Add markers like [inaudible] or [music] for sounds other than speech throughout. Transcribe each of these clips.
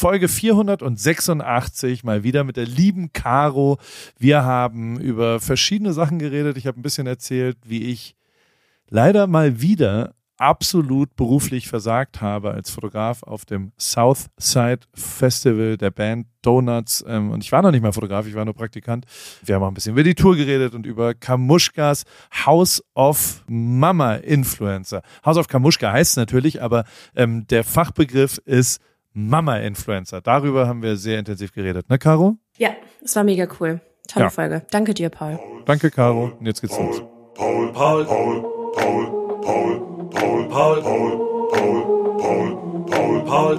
Folge 486, mal wieder mit der lieben Caro. Wir haben über verschiedene Sachen geredet. Ich habe ein bisschen erzählt, wie ich leider mal wieder absolut beruflich versagt habe als Fotograf auf dem Southside Festival der Band Donuts. Ähm, und ich war noch nicht mal Fotograf, ich war nur Praktikant. Wir haben auch ein bisschen über die Tour geredet und über Kamuschkas House of Mama Influencer. House of Kamuschka heißt es natürlich, aber ähm, der Fachbegriff ist Mama-Influencer. Darüber haben wir sehr intensiv geredet, ne, Caro? Ja, es war mega cool. Tolle ja. Folge. Danke dir, Paul. Danke, Caro. Und jetzt geht's los. Paul, Paul, Paul, Paul, Paul. Paul, Paul, Paul, Paul, Paul, Paul, Paul, Paul, Paul,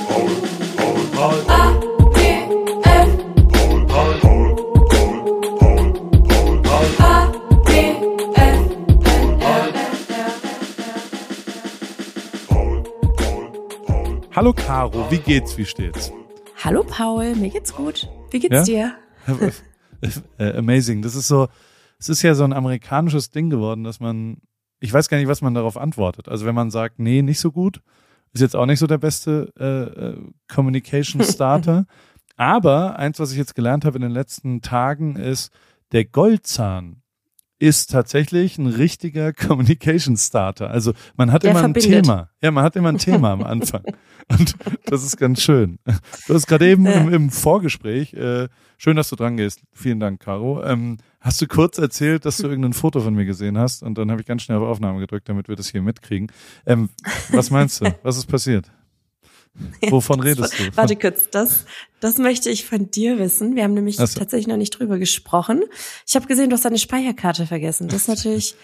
Paul, Paul, Paul. Hallo Caro, wie geht's, wie steht's? Hallo Paul, mir geht's gut. Wie geht's ja? dir? [laughs] Äh, amazing. Das ist so, es ist ja so ein amerikanisches Ding geworden, dass man ich weiß gar nicht, was man darauf antwortet. Also wenn man sagt, nee, nicht so gut, ist jetzt auch nicht so der beste äh, äh Communication [laughs] Starter. Aber eins, was ich jetzt gelernt habe in den letzten Tagen, ist, der Goldzahn ist tatsächlich ein richtiger [laughs] Communication Starter. Also man hat der immer verbindet. ein Thema. Ja, man hat immer ein Thema am [laughs] Anfang. Und das ist ganz schön. Du hast gerade eben im, im Vorgespräch, äh, schön, dass du dran gehst. Vielen Dank, Caro. Ähm, hast du kurz erzählt, dass du irgendein Foto von mir gesehen hast und dann habe ich ganz schnell auf Aufnahme gedrückt, damit wir das hier mitkriegen. Ähm, was meinst du? [laughs] Was ist passiert? [laughs] Wovon redest du? Warte kurz, das, das möchte ich von dir wissen. Wir haben nämlich so. tatsächlich noch nicht drüber gesprochen. Ich habe gesehen, du hast deine Speicherkarte vergessen. Das ist natürlich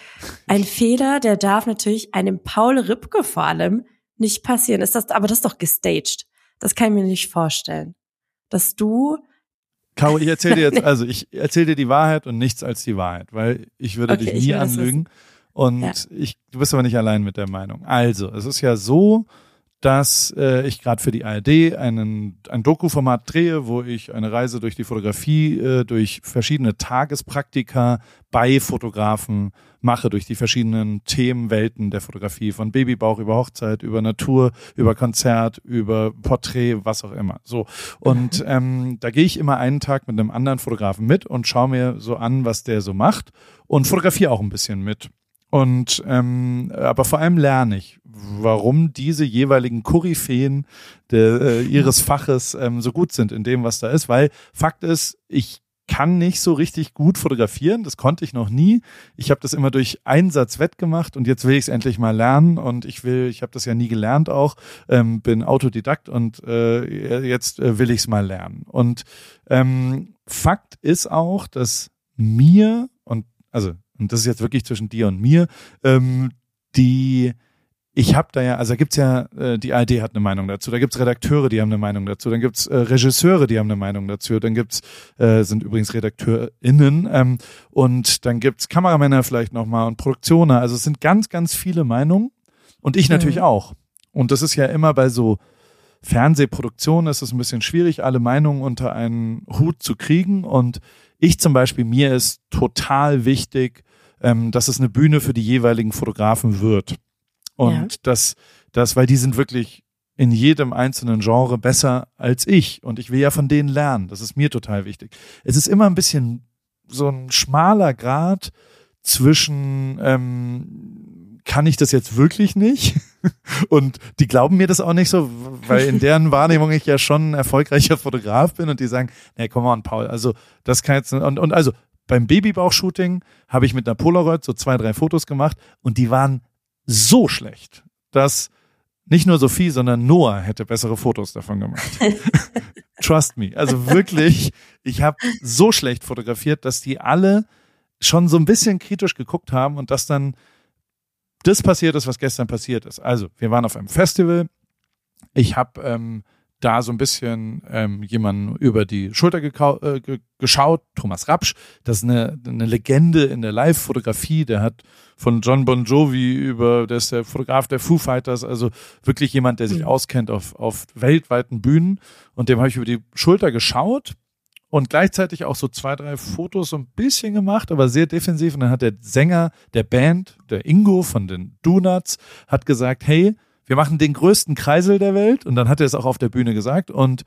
ein [laughs] Fehler, der darf natürlich einem Paul Ripke vor allem nicht passieren. Ist das, aber das ist doch gestaged. Das kann ich mir nicht vorstellen. Dass du Caro, ich erzähle dir jetzt, [laughs] also ich erzähle dir die Wahrheit und nichts als die Wahrheit, weil ich würde okay, dich nie anlügen. Und ja. ich, du bist aber nicht allein mit der Meinung. Also, es ist ja so, dass äh, ich gerade für die ARD einen, ein Doku-Format drehe, wo ich eine Reise durch die Fotografie, äh, durch verschiedene Tagespraktika bei Fotografen mache, durch die verschiedenen Themenwelten der Fotografie, von Babybauch über Hochzeit, über Natur, über Konzert, über Porträt, was auch immer. So. Und mhm. ähm, da gehe ich immer einen Tag mit einem anderen Fotografen mit und schaue mir so an, was der so macht und fotografiere auch ein bisschen mit. Und ähm, aber vor allem lerne ich, warum diese jeweiligen Koryphäen de, äh, ihres Faches ähm, so gut sind in dem, was da ist. Weil Fakt ist, ich kann nicht so richtig gut fotografieren. Das konnte ich noch nie. Ich habe das immer durch Einsatz wettgemacht und jetzt will ich es endlich mal lernen. Und ich will, ich habe das ja nie gelernt auch, ähm, bin Autodidakt und äh, jetzt äh, will ich es mal lernen. Und ähm, Fakt ist auch, dass mir und also und das ist jetzt wirklich zwischen dir und mir, ähm, die ich habe da ja, also da gibt's ja, äh, die ARD hat eine Meinung dazu, da gibt's Redakteure, die haben eine Meinung dazu, dann gibt's äh, Regisseure, die haben eine Meinung dazu, dann gibt's äh, sind übrigens RedakteurInnen ähm, und dann gibt's Kameramänner vielleicht nochmal und Produktioner, also es sind ganz, ganz viele Meinungen und ich mhm. natürlich auch. Und das ist ja immer bei so Fernsehproduktionen ist es ein bisschen schwierig, alle Meinungen unter einen Hut zu kriegen und ich zum Beispiel, mir ist total wichtig, ähm, dass es eine Bühne für die jeweiligen Fotografen wird. Und ja. das, das, weil die sind wirklich in jedem einzelnen Genre besser als ich. Und ich will ja von denen lernen. Das ist mir total wichtig. Es ist immer ein bisschen so ein schmaler Grad zwischen, ähm, kann ich das jetzt wirklich nicht? [laughs] und die glauben mir das auch nicht so, weil in deren [laughs] Wahrnehmung ich ja schon ein erfolgreicher Fotograf bin und die sagen, nee, komm on, Paul, also das kann jetzt, und, und also beim Babybauch-Shooting habe ich mit einer Polaroid so zwei, drei Fotos gemacht und die waren so schlecht, dass nicht nur Sophie, sondern Noah hätte bessere Fotos davon gemacht. [laughs] Trust me. Also wirklich, ich habe so schlecht fotografiert, dass die alle schon so ein bisschen kritisch geguckt haben und dass dann das passiert ist, was gestern passiert ist. Also, wir waren auf einem Festival. Ich habe ähm, da so ein bisschen ähm, jemanden über die Schulter äh, geschaut, Thomas Rapsch, das ist eine, eine Legende in der Live-Fotografie, der hat von John Bon Jovi über, der ist der Fotograf der Foo Fighters, also wirklich jemand, der sich mhm. auskennt auf, auf weltweiten Bühnen. Und dem habe ich über die Schulter geschaut und gleichzeitig auch so zwei, drei Fotos so ein bisschen gemacht, aber sehr defensiv. Und dann hat der Sänger der Band, der Ingo von den Donuts, hat gesagt, hey, wir machen den größten Kreisel der Welt. Und dann hat er es auch auf der Bühne gesagt. Und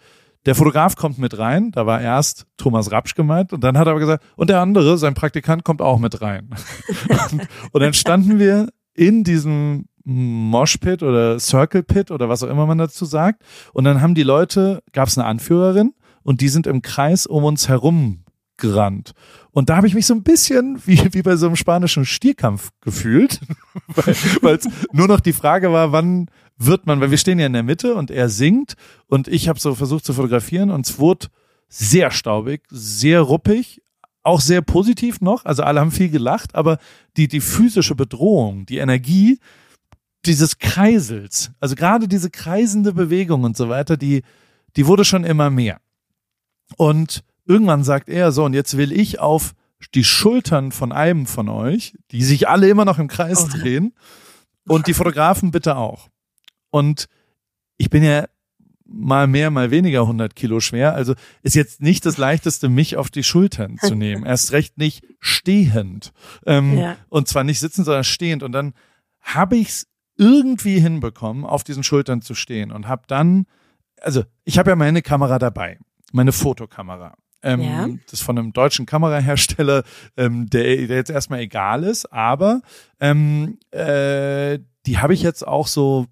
der Fotograf kommt mit rein, da war erst Thomas Rapsch gemeint. Und dann hat er aber gesagt, und der andere, sein Praktikant, kommt auch mit rein. [laughs] und, und dann standen wir in diesem Moshpit oder Circle Pit oder was auch immer man dazu sagt. Und dann haben die Leute, gab es eine Anführerin. Und die sind im Kreis um uns herum gerannt. Und da habe ich mich so ein bisschen wie, wie bei so einem spanischen Stierkampf gefühlt, [laughs] weil es nur noch die Frage war, wann wird man, weil wir stehen ja in der Mitte und er singt und ich habe so versucht zu fotografieren und es wurde sehr staubig, sehr ruppig, auch sehr positiv noch, also alle haben viel gelacht, aber die, die physische Bedrohung, die Energie dieses Kreisels, also gerade diese kreisende Bewegung und so weiter, die, die wurde schon immer mehr. Und irgendwann sagt er so, und jetzt will ich auf die Schultern von einem von euch, die sich alle immer noch im Kreis oh. drehen, und die Fotografen bitte auch. Und ich bin ja mal mehr, mal weniger 100 Kilo schwer. Also ist jetzt nicht das leichteste, mich auf die Schultern zu [laughs] nehmen. Erst recht nicht stehend. Ähm, ja. Und zwar nicht sitzend, sondern stehend. Und dann habe ich es irgendwie hinbekommen, auf diesen Schultern zu stehen und habe dann, also ich habe ja meine Kamera dabei, meine Fotokamera. Ähm, ja. Das von einem deutschen Kamerahersteller, ähm, der, der jetzt erstmal egal ist, aber ähm, äh, die habe ich jetzt auch so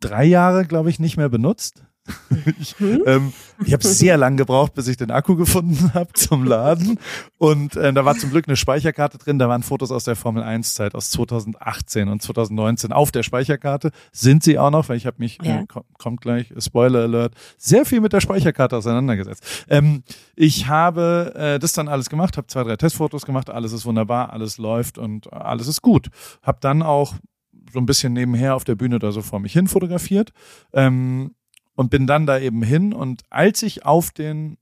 drei Jahre, glaube ich, nicht mehr benutzt. [laughs] ich ähm, ich habe sehr lang gebraucht, bis ich den Akku gefunden [laughs] habe zum Laden. Und äh, da war zum Glück eine Speicherkarte drin. Da waren Fotos aus der Formel 1 Zeit aus 2018 und 2019 auf der Speicherkarte. Sind sie auch noch, weil ich habe mich, ja. äh, kommt, kommt gleich, Spoiler Alert, sehr viel mit der Speicherkarte auseinandergesetzt. Ähm, ich habe äh, das dann alles gemacht, habe zwei, drei Testfotos gemacht. Alles ist wunderbar, alles läuft und alles ist gut. Hab dann auch so ein bisschen nebenher auf der Bühne da so vor mich hin fotografiert ähm, und bin dann da eben hin. Und als ich auf den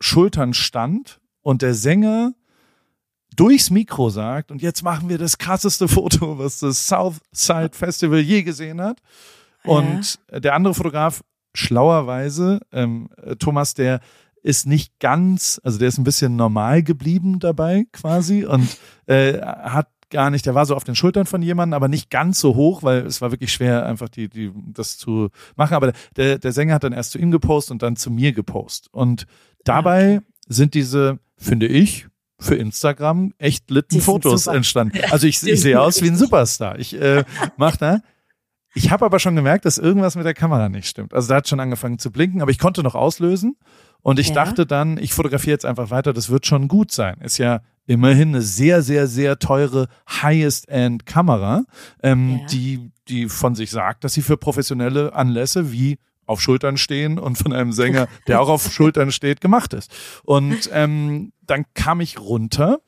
Schultern stand und der Sänger durchs Mikro sagt, und jetzt machen wir das krasseste [laughs] Foto, was das Southside Festival je gesehen hat. Und ja. der andere Fotograf, schlauerweise, ähm, Thomas, der ist nicht ganz, also der ist ein bisschen normal geblieben dabei quasi und äh, hat gar nicht, der war so auf den Schultern von jemandem, aber nicht ganz so hoch, weil es war wirklich schwer, einfach die, die, das zu machen. Aber der, der Sänger hat dann erst zu ihm gepostet und dann zu mir gepostet. Und dabei sind diese, finde ich, für Instagram echt litten Fotos entstanden. Also ich, ich sehe aus wie ein Superstar. Ich äh, mach da. Ich habe aber schon gemerkt, dass irgendwas mit der Kamera nicht stimmt. Also da hat schon angefangen zu blinken, aber ich konnte noch auslösen. Und ich ja. dachte dann, ich fotografiere jetzt einfach weiter, das wird schon gut sein. Ist ja immerhin eine sehr, sehr, sehr teure Highest-End-Kamera, ähm, ja. die, die von sich sagt, dass sie für professionelle Anlässe wie auf Schultern stehen und von einem Sänger, [laughs] der auch auf Schultern steht, gemacht ist. Und ähm, dann kam ich runter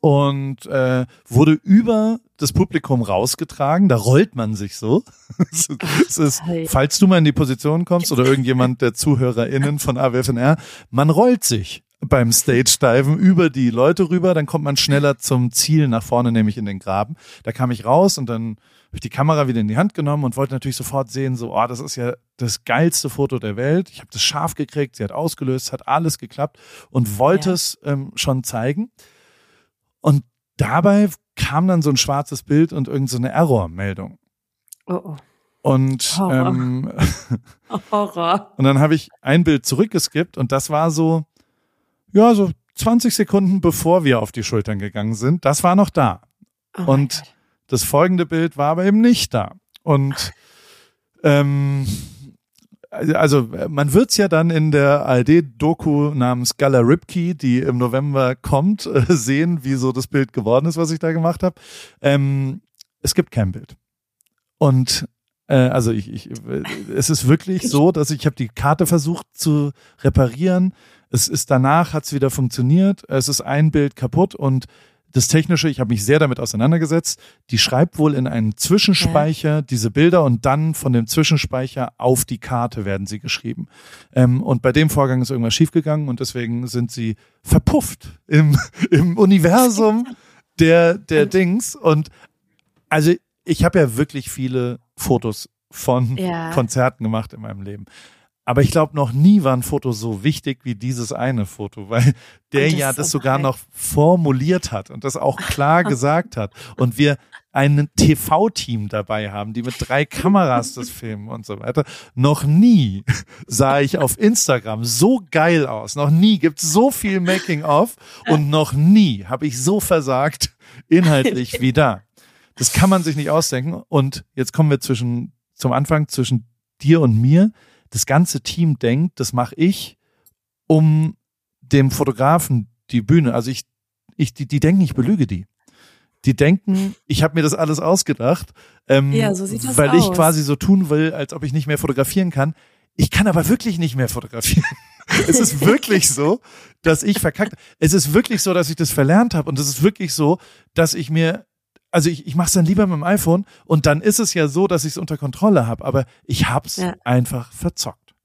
und äh, wurde über das Publikum rausgetragen. Da rollt man sich so. [laughs] es ist, falls du mal in die Position kommst [laughs] oder irgendjemand der ZuhörerInnen von AWFNR, man rollt sich beim Stage-Diven über die Leute rüber, dann kommt man schneller zum Ziel nach vorne, nämlich in den Graben. Da kam ich raus und dann habe ich die Kamera wieder in die Hand genommen und wollte natürlich sofort sehen, so, oh, das ist ja das geilste Foto der Welt. Ich habe das scharf gekriegt, sie hat ausgelöst, hat alles geklappt und wollte ja. es ähm, schon zeigen. Und dabei kam dann so ein schwarzes Bild und irgendeine so Error-Meldung. Oh, oh. Und Horror. Ähm, [laughs] Horror. Und dann habe ich ein Bild zurückgeskippt und das war so, ja, so 20 Sekunden bevor wir auf die Schultern gegangen sind, das war noch da. Oh und das folgende Bild war aber eben nicht da. Und ähm, also man wird's ja dann in der ARD-Doku namens Gala Ripkey, die im November kommt, äh, [laughs] sehen, wie so das Bild geworden ist, was ich da gemacht habe. Ähm, es gibt kein Bild. Und äh, also ich, ich, es ist wirklich so, dass ich habe die Karte versucht zu reparieren. Es ist danach, hat es wieder funktioniert. Es ist ein Bild kaputt und das Technische, ich habe mich sehr damit auseinandergesetzt. Die schreibt wohl in einen Zwischenspeicher ja. diese Bilder und dann von dem Zwischenspeicher auf die Karte werden sie geschrieben. Ähm, und bei dem Vorgang ist irgendwas schiefgegangen und deswegen sind sie verpufft im, [laughs] im Universum der, der Dings. Und also ich habe ja wirklich viele Fotos von ja. Konzerten gemacht in meinem Leben. Aber ich glaube, noch nie war ein Foto so wichtig wie dieses eine Foto, weil der das ja das sogar noch formuliert hat und das auch klar [laughs] gesagt hat. Und wir ein TV-Team dabei haben, die mit drei Kameras das [laughs] filmen und so weiter. Noch nie sah ich auf Instagram so geil aus. Noch nie gibt es so viel Making-of und noch nie habe ich so versagt inhaltlich wie da. Das kann man sich nicht ausdenken. Und jetzt kommen wir zwischen, zum Anfang zwischen dir und mir das ganze Team denkt, das mache ich, um dem Fotografen die Bühne, also ich, ich die, die denken, ich belüge die. Die denken, ich habe mir das alles ausgedacht, ähm, ja, so sieht das weil aus. ich quasi so tun will, als ob ich nicht mehr fotografieren kann. Ich kann aber wirklich nicht mehr fotografieren. [laughs] es ist wirklich so, dass ich verkackt. Es ist wirklich so, dass ich das verlernt habe und es ist wirklich so, dass ich mir also ich, ich mache es dann lieber mit dem iPhone und dann ist es ja so, dass ich es unter Kontrolle habe, aber ich hab's ja. einfach verzockt.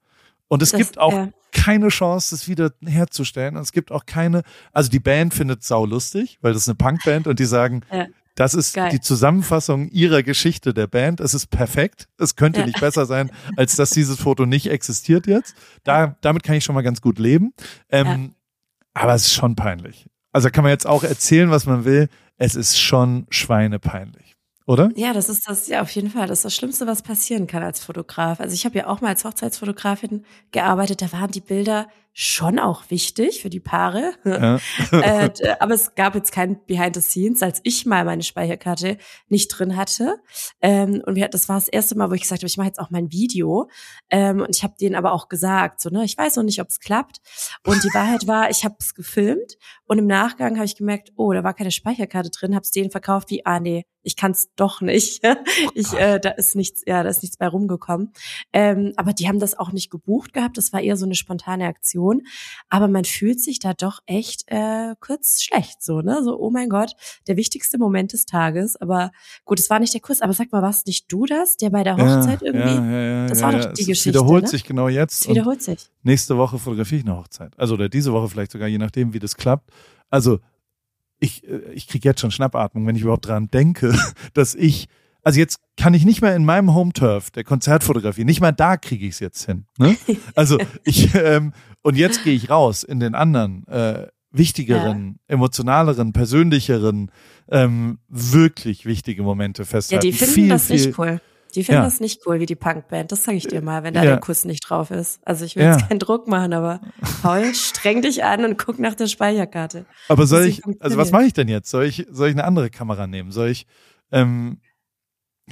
Und es das, gibt auch ja. keine Chance, das wieder herzustellen. Und es gibt auch keine, also die Band findet sau lustig, weil das ist eine Punkband und die sagen, [laughs] ja. das ist Geil. die Zusammenfassung ihrer Geschichte der Band. Es ist perfekt. Es könnte nicht besser sein, [laughs] als dass dieses Foto nicht existiert jetzt. Da, damit kann ich schon mal ganz gut leben. Ähm, aber es ist schon peinlich. Also kann man jetzt auch erzählen, was man will es ist schon schweinepeinlich, oder? Ja, das ist das, ja, auf jeden Fall. Das ist das Schlimmste, was passieren kann als Fotograf. Also ich habe ja auch mal als Hochzeitsfotografin gearbeitet, da waren die Bilder schon auch wichtig für die Paare. Ja. [laughs] äh, aber es gab jetzt kein Behind the Scenes, als ich mal meine Speicherkarte nicht drin hatte. Ähm, und wir, das war das erste Mal, wo ich gesagt habe, ich mache jetzt auch mein Video. Ähm, und ich habe denen aber auch gesagt, so ne, ich weiß noch nicht, ob es klappt. Und die Wahrheit war, ich habe es gefilmt und im Nachgang habe ich gemerkt, oh, da war keine Speicherkarte drin, habe es denen verkauft wie, ah nee, ich kann es doch nicht. [laughs] Oh ich, äh, da ist nichts, ja, da ist nichts bei rumgekommen. Ähm, aber die haben das auch nicht gebucht gehabt. Das war eher so eine spontane Aktion. Aber man fühlt sich da doch echt äh, kurz schlecht, so ne, so oh mein Gott, der wichtigste Moment des Tages. Aber gut, es war nicht der Kuss. Aber sag mal, warst nicht du das, der bei der Hochzeit ja, irgendwie? Ja, ja, ja, das war doch die es Geschichte. Wiederholt ne? sich genau jetzt. Es wiederholt sich. Nächste Woche fotografiere ich eine Hochzeit. Also oder diese Woche vielleicht sogar, je nachdem, wie das klappt. Also ich, äh, ich kriege jetzt schon Schnappatmung, wenn ich überhaupt dran denke, [laughs] dass ich, also jetzt kann ich nicht mehr in meinem Home-Turf der Konzertfotografie, nicht mal da kriege ich es jetzt hin. Ne? [laughs] Also ich, ähm, und jetzt gehe ich raus in den anderen äh, wichtigeren, ja. emotionaleren, persönlicheren, ähm, wirklich wichtige Momente festhalten. Ja, die finden viel, das viel, nicht cool. Die finden ja. das nicht cool wie die Punkband, das sage ich dir mal, wenn da ja. der Kuss nicht drauf ist. Also ich will ja. jetzt keinen Druck machen, aber Paul, streng dich an und guck nach der Speicherkarte. Aber soll ich, also was mache ich denn jetzt? Soll ich, soll ich eine andere Kamera nehmen? Soll ich, ähm,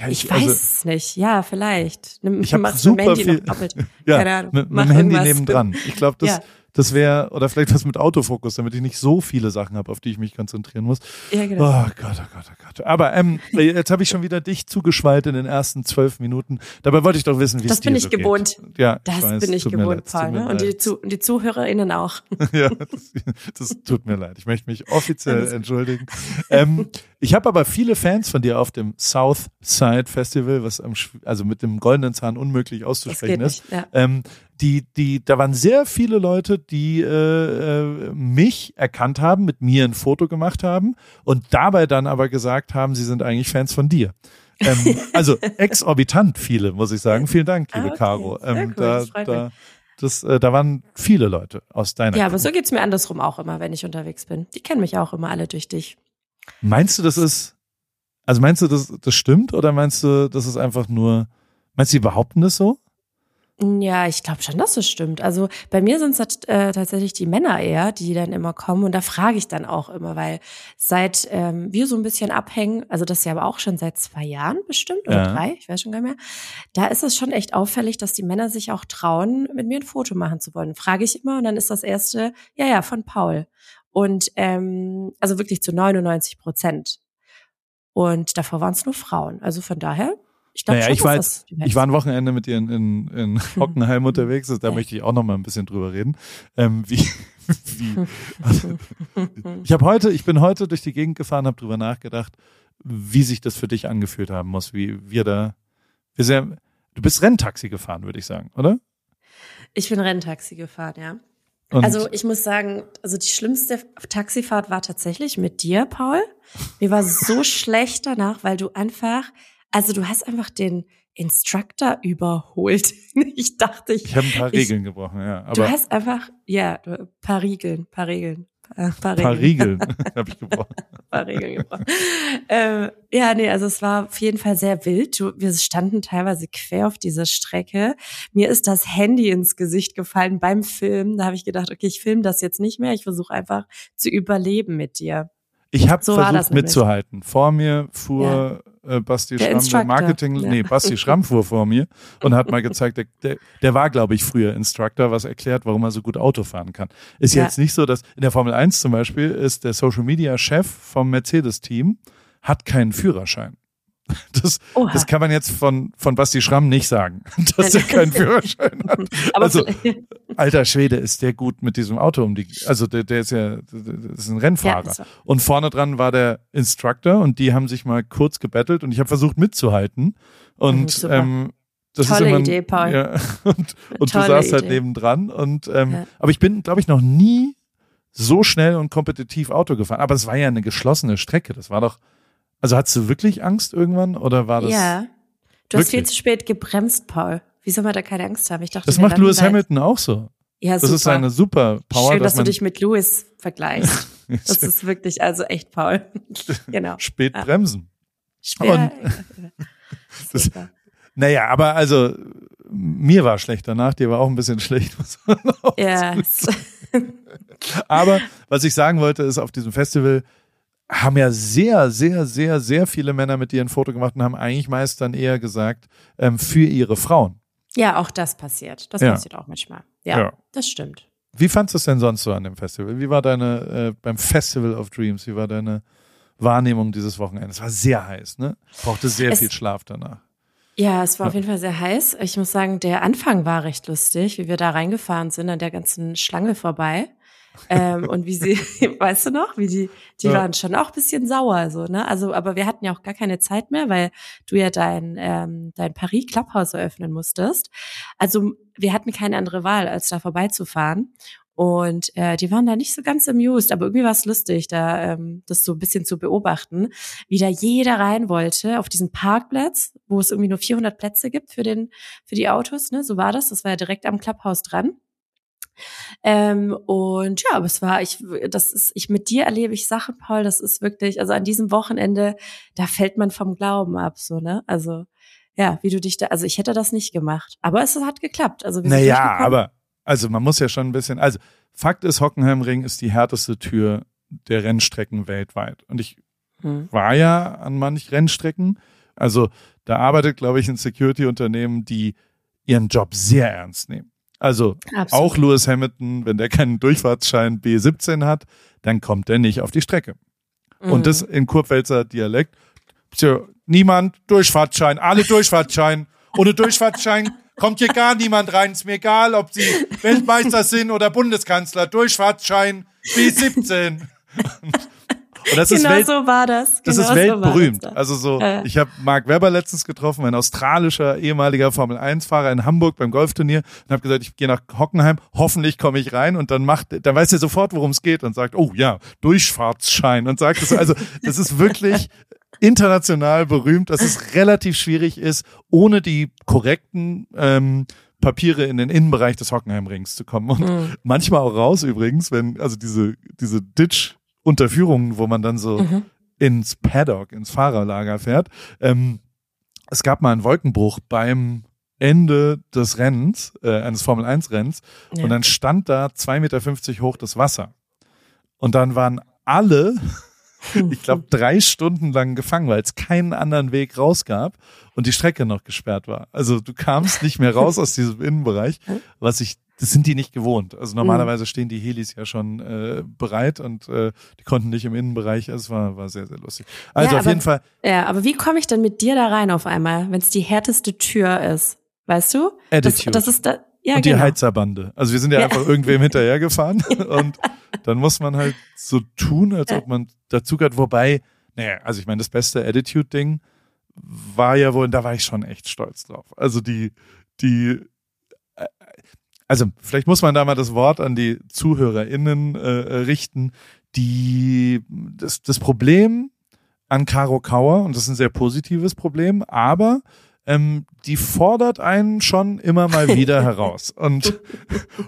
ich, ich weiß also, es nicht. Ja, vielleicht. Nimm, ich habe super viel. [laughs] ja, Keine Ahnung. Mit, mit dem Handy nebendran. Ich glaube, das, ja. Das wäre, oder vielleicht was mit Autofokus, damit ich nicht so viele Sachen habe, auf die ich mich konzentrieren muss. Ja, genau. Oh Gott, oh Gott, oh Gott. Aber ähm, jetzt habe ich schon wieder dich zugeschweilt in den ersten zwölf Minuten. Dabei wollte ich doch wissen, wie es dir bin ich so gewohnt. Geht. Ja, das weiß, bin ich gewohnt, Paul. Ne? Und die, Zu die ZuhörerInnen auch. [laughs] ja, das, das, tut mir leid. Ich möchte mich offiziell entschuldigen. Ähm, ich habe aber viele Fans von dir auf dem South Side Festival, was am, also mit dem goldenen Zahn unmöglich auszusprechen ist. Nicht, ja. ähm, die, die, da waren sehr viele Leute, die äh, äh, mich erkannt haben, mit mir ein Foto gemacht haben und dabei dann aber gesagt haben, sie sind eigentlich Fans von dir. ähm, [laughs] also exorbitant viele, muss ich sagen. Vielen Dank, liebe ah, okay. Caro. Ähm, cool, da, da, das, äh, da waren viele Leute aus deiner. Ja, Crew. aber so geht's mir andersrum auch immer, wenn ich unterwegs bin. Die kennen mich auch immer alle durch dich. Meinst du, das ist, also meinst du, das, das stimmt oder meinst du, das ist einfach nur, meinst du, die behaupten das so? Ja, ich glaube schon, dass es stimmt. Also bei mir sind es äh, tatsächlich die Männer eher, die dann immer kommen und da frage ich dann auch immer, weil seit ähm, wir so ein bisschen abhängen, also das ist ja aber auch schon seit zwei Jahren bestimmt oder ja. drei, ich weiß schon gar nicht mehr, da ist es schon echt auffällig, dass die Männer sich auch trauen, mit mir ein Foto machen zu wollen. Frage ich immer und dann ist das erste, ja, ja, von Paul. Und ähm, also wirklich zu 99 Prozent. Und davor waren es nur Frauen. Also von daher ich glaube naja, ich war, jetzt, ich war ein Wochenende mit ihr in, in, in [laughs] Hockenheim unterwegs, da möchte ich auch noch mal ein bisschen drüber reden. Ähm, wie, [laughs] wie, also, ich habe heute, ich bin heute durch die Gegend gefahren, habe drüber nachgedacht, wie sich das für dich angefühlt haben muss, wie wir da, wir sehr, du bist Renntaxi gefahren, würde ich sagen, oder? Ich bin Renntaxi gefahren, ja. Und also ich muss sagen, also die schlimmste Taxifahrt war tatsächlich mit dir, Paul. Mir war so [laughs] schlecht danach, weil du einfach also du hast einfach den Instructor überholt. [laughs] Ich dachte, ich. Ich habe ein paar ich, Regeln gebrochen, ja. Aber du hast einfach, ja, ein paar Regeln, paar Regeln. Ein paar Regeln, paar Regeln [laughs] [laughs] habe ich gebrochen. paar Regeln gebrochen. ähm, ja, nee, also es war auf jeden Fall sehr wild. Wir standen teilweise quer auf dieser Strecke. Mir ist das Handy ins Gesicht gefallen beim Film. Da habe ich gedacht, okay, ich filme das jetzt nicht mehr. Ich versuche einfach zu überleben mit dir. Ich habe so versucht mitzuhalten. Vor mir fuhr ja. äh, Basti der Schramm, der Marketing, ja. nee, Basti Schramm fuhr vor mir und hat mal gezeigt, der, der, der war, glaube ich, früher Instructor, was erklärt, warum er so gut Auto fahren kann. Ist ja. jetzt nicht so, dass in der Formel 1 zum Beispiel ist der Social Media Chef vom Mercedes-Team, hat keinen Führerschein. [laughs] Das, das kann man jetzt von, von Basti Schramm nicht sagen, [laughs] dass er keinen Führerschein hat. [laughs] also, alter Schwede, ist der gut mit diesem Auto um die, also der, der ist ja, das ist ein Rennfahrer. Ja, und vorne dran war der Instructor und die haben sich mal kurz gebettelt und ich habe versucht mitzuhalten. Und, mhm, ähm, das Tolle ist immer, Idee, Paul. Ja, und, und du saßt halt nebendran und, ähm, ja. aber ich bin, glaube ich, noch nie so schnell und kompetitiv Auto gefahren. Aber es war ja eine geschlossene Strecke. Das war doch, also hattest du wirklich Angst irgendwann oder war das? Ja. Du wirklich? hast viel zu spät gebremst, Paul. Wie soll man da keine Angst haben? Ich dachte, das macht Lewis Hamilton auch so. Ja, das super. ist eine super Power. Schön, dass, dass du dich mit Lewis vergleichst. [laughs] das ist wirklich also echt Paul. [laughs] genau. Spät ja. bremsen. Spät. Und, [laughs] das, naja, aber also mir war schlecht danach, dir war auch ein bisschen schlecht. ja. aber was ich sagen wollte, ist auf diesem Festival haben ja sehr, sehr, sehr, sehr viele Männer mit dir ein Foto gemacht und haben eigentlich meist dann eher gesagt, ähm, für ihre Frauen. Ja, auch das passiert. Das ja. passiert auch manchmal. Ja, ja, das stimmt. Wie fandest du es denn sonst so an dem Festival? Wie war deine, äh, beim Festival of Dreams, wie war deine Wahrnehmung dieses Wochenendes? Es war sehr heiß, ne? Brauchte sehr es, viel Schlaf danach. Ja, es war auf jeden Fall sehr heiß. Ich muss sagen, der Anfang war recht lustig, wie wir da reingefahren sind, an der ganzen Schlange vorbei ähm, und wie sie, [laughs] weißt du noch, wie die, die ja. waren schon auch bisschen sauer, so, ne? Also, aber wir hatten ja auch gar keine Zeit mehr, weil du ja dein, ähm, dein Paris Clubhouse eröffnen musstest. Also, wir hatten keine andere Wahl, als da vorbeizufahren. Und äh, die waren da nicht so ganz amused, aber irgendwie war es lustig, da ähm, das so ein bisschen zu beobachten, wie da jeder rein wollte auf diesen Parkplatz, wo es irgendwie nur 400 Plätze gibt für den für die Autos. Ne, so war das. Das war ja direkt am Clubhouse dran. Ähm, und ja, aber es war, ich, das ist, ich mit dir erlebe ich Sachen, Paul, das ist wirklich, also an diesem Wochenende, da fällt man vom Glauben ab, so, ne? Also, ja, wie du dich da, also ich hätte das nicht gemacht, aber es hat geklappt. Also wir naja, aber, also man muss ja schon ein bisschen, also Fakt ist, Hockenheimring ist die härteste Tür der Rennstrecken weltweit. Und ich hm. war ja an manch Rennstrecken. Also da arbeitet, glaube ich, ein Security-Unternehmen, die ihren Job sehr ernst nehmen. Also Absolut. auch Lewis Hamilton, wenn der keinen Durchfahrtsschein B17 hat, dann kommt er nicht auf die Strecke. Mhm. Und das in Kurpfälzer Dialekt. Niemand Durchfahrtschein, alle Durchfahrtschein. Ohne Durchfahrtschein kommt hier gar niemand rein. Ist mir egal, ob sie Weltmeister sind oder Bundeskanzler. Durchfahrtschein B17. Und das genau ist Welt, so war das. Genau das ist weltberühmt. So also so, äh. ich habe Mark Webber letztens getroffen, ein australischer ehemaliger Formel 1 Fahrer in Hamburg beim Golfturnier und habe gesagt, ich gehe nach Hockenheim, hoffentlich komme ich rein und dann macht dann weiß er sofort, worum es geht und sagt, oh ja, Durchfahrtsschein und sagt es also, das ist wirklich [laughs] international berühmt, dass es relativ schwierig ist, ohne die korrekten ähm, Papiere in den Innenbereich des Hockenheimrings zu kommen und mhm. manchmal auch raus übrigens, wenn also diese diese Ditch Unterführungen, wo man dann so mhm. ins Paddock, ins Fahrerlager fährt. Ähm, es gab mal einen Wolkenbruch beim Ende des Rennens, äh, eines Formel 1 Rennens, ja. und dann stand da 2,50 Meter hoch das Wasser. Und dann waren alle, [laughs] ich glaube, drei Stunden lang gefangen, weil es keinen anderen Weg raus gab und die Strecke noch gesperrt war. Also du kamst nicht mehr raus aus diesem Innenbereich, was ich das sind die nicht gewohnt. Also normalerweise mhm. stehen die Helis ja schon äh, bereit und äh, die konnten nicht im Innenbereich. Also es war, war sehr, sehr lustig. Also ja, auf aber, jeden Fall. Ja, aber wie komme ich denn mit dir da rein auf einmal, wenn es die härteste Tür ist? Weißt du? Attitude. Das, das ist da, ja, und genau. die Heizerbande. Also wir sind ja, ja. einfach irgendwem hinterhergefahren [laughs] und dann muss man halt so tun, als ob man dazu gehört. Wobei, naja, also ich meine, das beste Attitude-Ding war ja wohl, da war ich schon echt stolz drauf. Also die, die also vielleicht muss man da mal das Wort an die ZuhörerInnen äh, richten, die das, das Problem an Caro Kauer, und das ist ein sehr positives Problem, aber ähm, die fordert einen schon immer mal wieder [laughs] heraus. Und,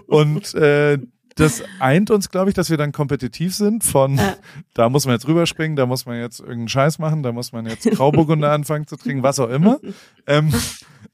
und äh, das eint uns, glaube ich, dass wir dann kompetitiv sind von, ja. da muss man jetzt rüberspringen, da muss man jetzt irgendeinen Scheiß machen, da muss man jetzt Grauburgunder anfangen zu trinken, was auch immer. [laughs] Ähm,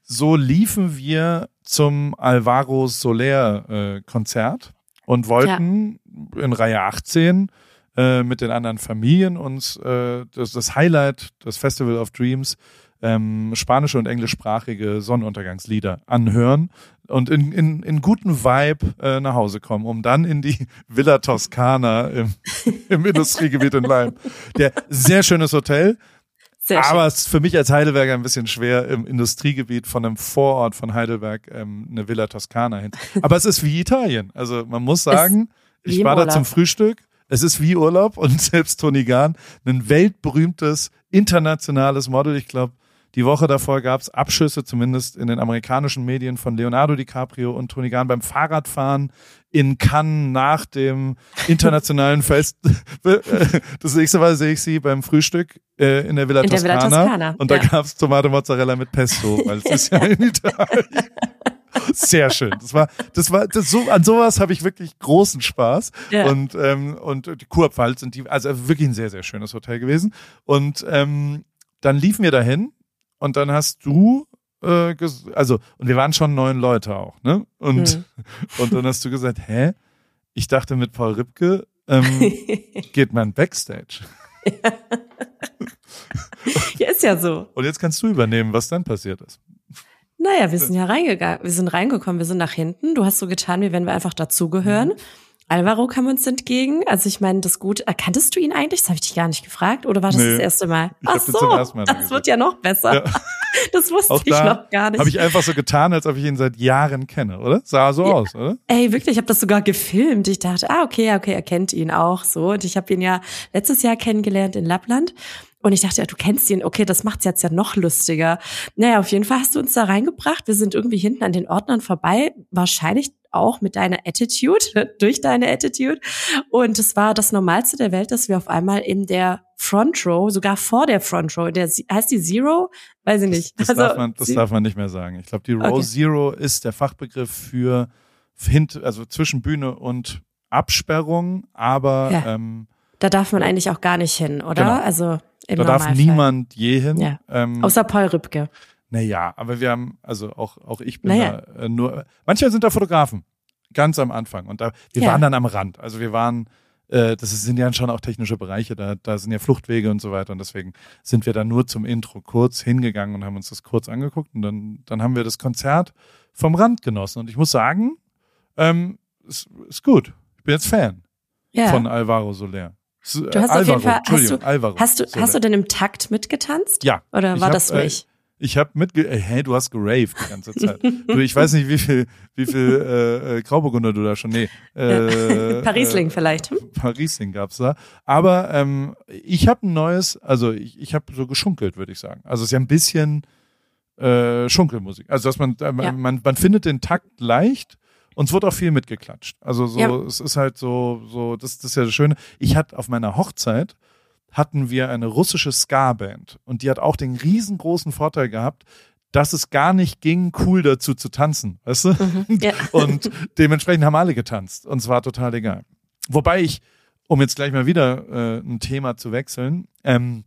so liefen wir zum Alvaro Soler äh, Konzert und wollten ja. in Reihe 18 äh, mit den anderen Familien uns äh, das, das Highlight, das Festival of Dreams, ähm, spanische und englischsprachige Sonnenuntergangslieder anhören und in, in, in guten Vibe äh, nach Hause kommen, um dann in die Villa Toscana im, im Industriegebiet in Leim. Der sehr schönes Hotel. Sehr aber es ist für mich als Heidelberger ein bisschen schwer, im Industriegebiet von einem Vorort von Heidelberg ähm, eine Villa Toscana hin. [laughs] Aber es ist wie Italien. Also man muss sagen, ich war da zum Frühstück. Es ist wie Urlaub und [laughs] selbst Tony Gahn, ein weltberühmtes internationales Model. Ich glaube, die Woche davor gab es Abschüsse, zumindest in den amerikanischen Medien, von Leonardo DiCaprio und Tony Gahn beim Fahrradfahren in Cannes nach dem internationalen Fest. [laughs] das nächste Mal sehe ich sie beim Frühstück äh, in der Villa in Toscana. Der Villa Toscana. Und da ja. gab es Tomate Mozzarella mit Pesto, weil es ist ja in Italien. [laughs] Sehr schön. Das war, das war, das so, an sowas habe ich wirklich großen Spaß. Ja. Und, ähm, und die Kurpfalz sind die, also wirklich ein sehr, sehr schönes Hotel gewesen. Und ähm, dann liefen wir dahin und dann hast du äh, also und wir waren schon neun Leute auch, ne? Und hm. [laughs] und dann hast du gesagt, hä? Ich dachte mit Paul Ripke ähm, [laughs] geht man Backstage. Ja. ja, ist ja so. Und jetzt kannst du übernehmen, was dann passiert ist. Naja, wir sind ja reingegangen, wir sind reingekommen, wir sind nach hinten. Du hast so getan, wie wenn wir einfach dazugehören. Mhm. Alvaro kam uns entgegen. Also ich meine, das gut. Erkanntest du ihn eigentlich? Das habe ich dich gar nicht gefragt. Oder war das nee, das erste Mal? Ach so, Mal das wird ja noch besser. Ja. [laughs] Das wusste Auch ich noch gar nicht. Habe ich einfach so getan, als ob ich ihn seit Jahren kenne, oder? Sah so ja. aus, oder? Ey, wirklich, ich habe das sogar gefilmt. Ich dachte, ah, okay, okay, er kennt ihn auch so. Und ich habe ihn ja letztes Jahr kennengelernt in Lappland. Und ich dachte, ja, du kennst ihn, okay, das macht's jetzt ja noch lustiger. Naja, auf jeden Fall hast du uns da reingebracht. Wir sind irgendwie hinten an den Ordnern vorbei, wahrscheinlich auch mit deiner Attitude, [laughs] durch deine Attitude. Und es war das Normalste der Welt, dass wir auf einmal in der Front Row, sogar vor der Front Row, der heißt die Zero? Weiß ich nicht. Das, das, also, darf, man, das darf man nicht mehr sagen. Ich glaube, die Row okay. Zero ist der Fachbegriff für hint, also zwischen Bühne und Absperrung, aber ja. ähm, da darf man eigentlich auch gar nicht hin, oder? Genau. Also im da darf niemand je hin. Ja. Ähm, Außer Paul Rübke. Naja, aber wir haben, also auch, auch ich bin naja. da äh, nur, manchmal sind da Fotografen, ganz am Anfang. Und da, wir ja. waren dann am Rand. Also wir waren, äh, das sind ja schon auch technische Bereiche, da, da sind ja Fluchtwege und so weiter. Und deswegen sind wir da nur zum Intro kurz hingegangen und haben uns das kurz angeguckt. Und dann, dann haben wir das Konzert vom Rand genossen. Und ich muss sagen, ähm, ist, ist gut. Ich bin jetzt Fan ja. von Alvaro Soler. Du hast Alvaro, auf jeden Fall, hast du, Alvaro, hast du, hast du denn im Takt mitgetanzt? Ja. Oder war hab, das mich? Äh, ich habe mitge, äh, hey, du hast geraved die ganze Zeit. du, ich weiß nicht, wie viel, wie viel äh, äh, Grauburgunder du da schon, nee. [laughs] Äh, Parisling äh, vielleicht. Hm? Parisling gab's da. Aber ähm, ich habe ein neues, also ich, ich habe so geschunkelt, würde ich sagen. Also es ist ja ein bisschen äh, Schunkelmusik. Also dass man, äh, ja. man, man findet den Takt leicht und es wird auch viel mitgeklatscht. Also so, ja. es ist halt so, so, das, das ist ja das Schöne. Ich hatte auf meiner Hochzeit hatten wir eine russische Ska-Band und die hat auch den riesengroßen Vorteil gehabt, dass es gar nicht ging, cool dazu zu tanzen, weißt du? Mhm, ja. [laughs] Und dementsprechend haben alle getanzt und es war total egal. Wobei ich, um jetzt gleich mal wieder äh, ein Thema zu wechseln, ähm,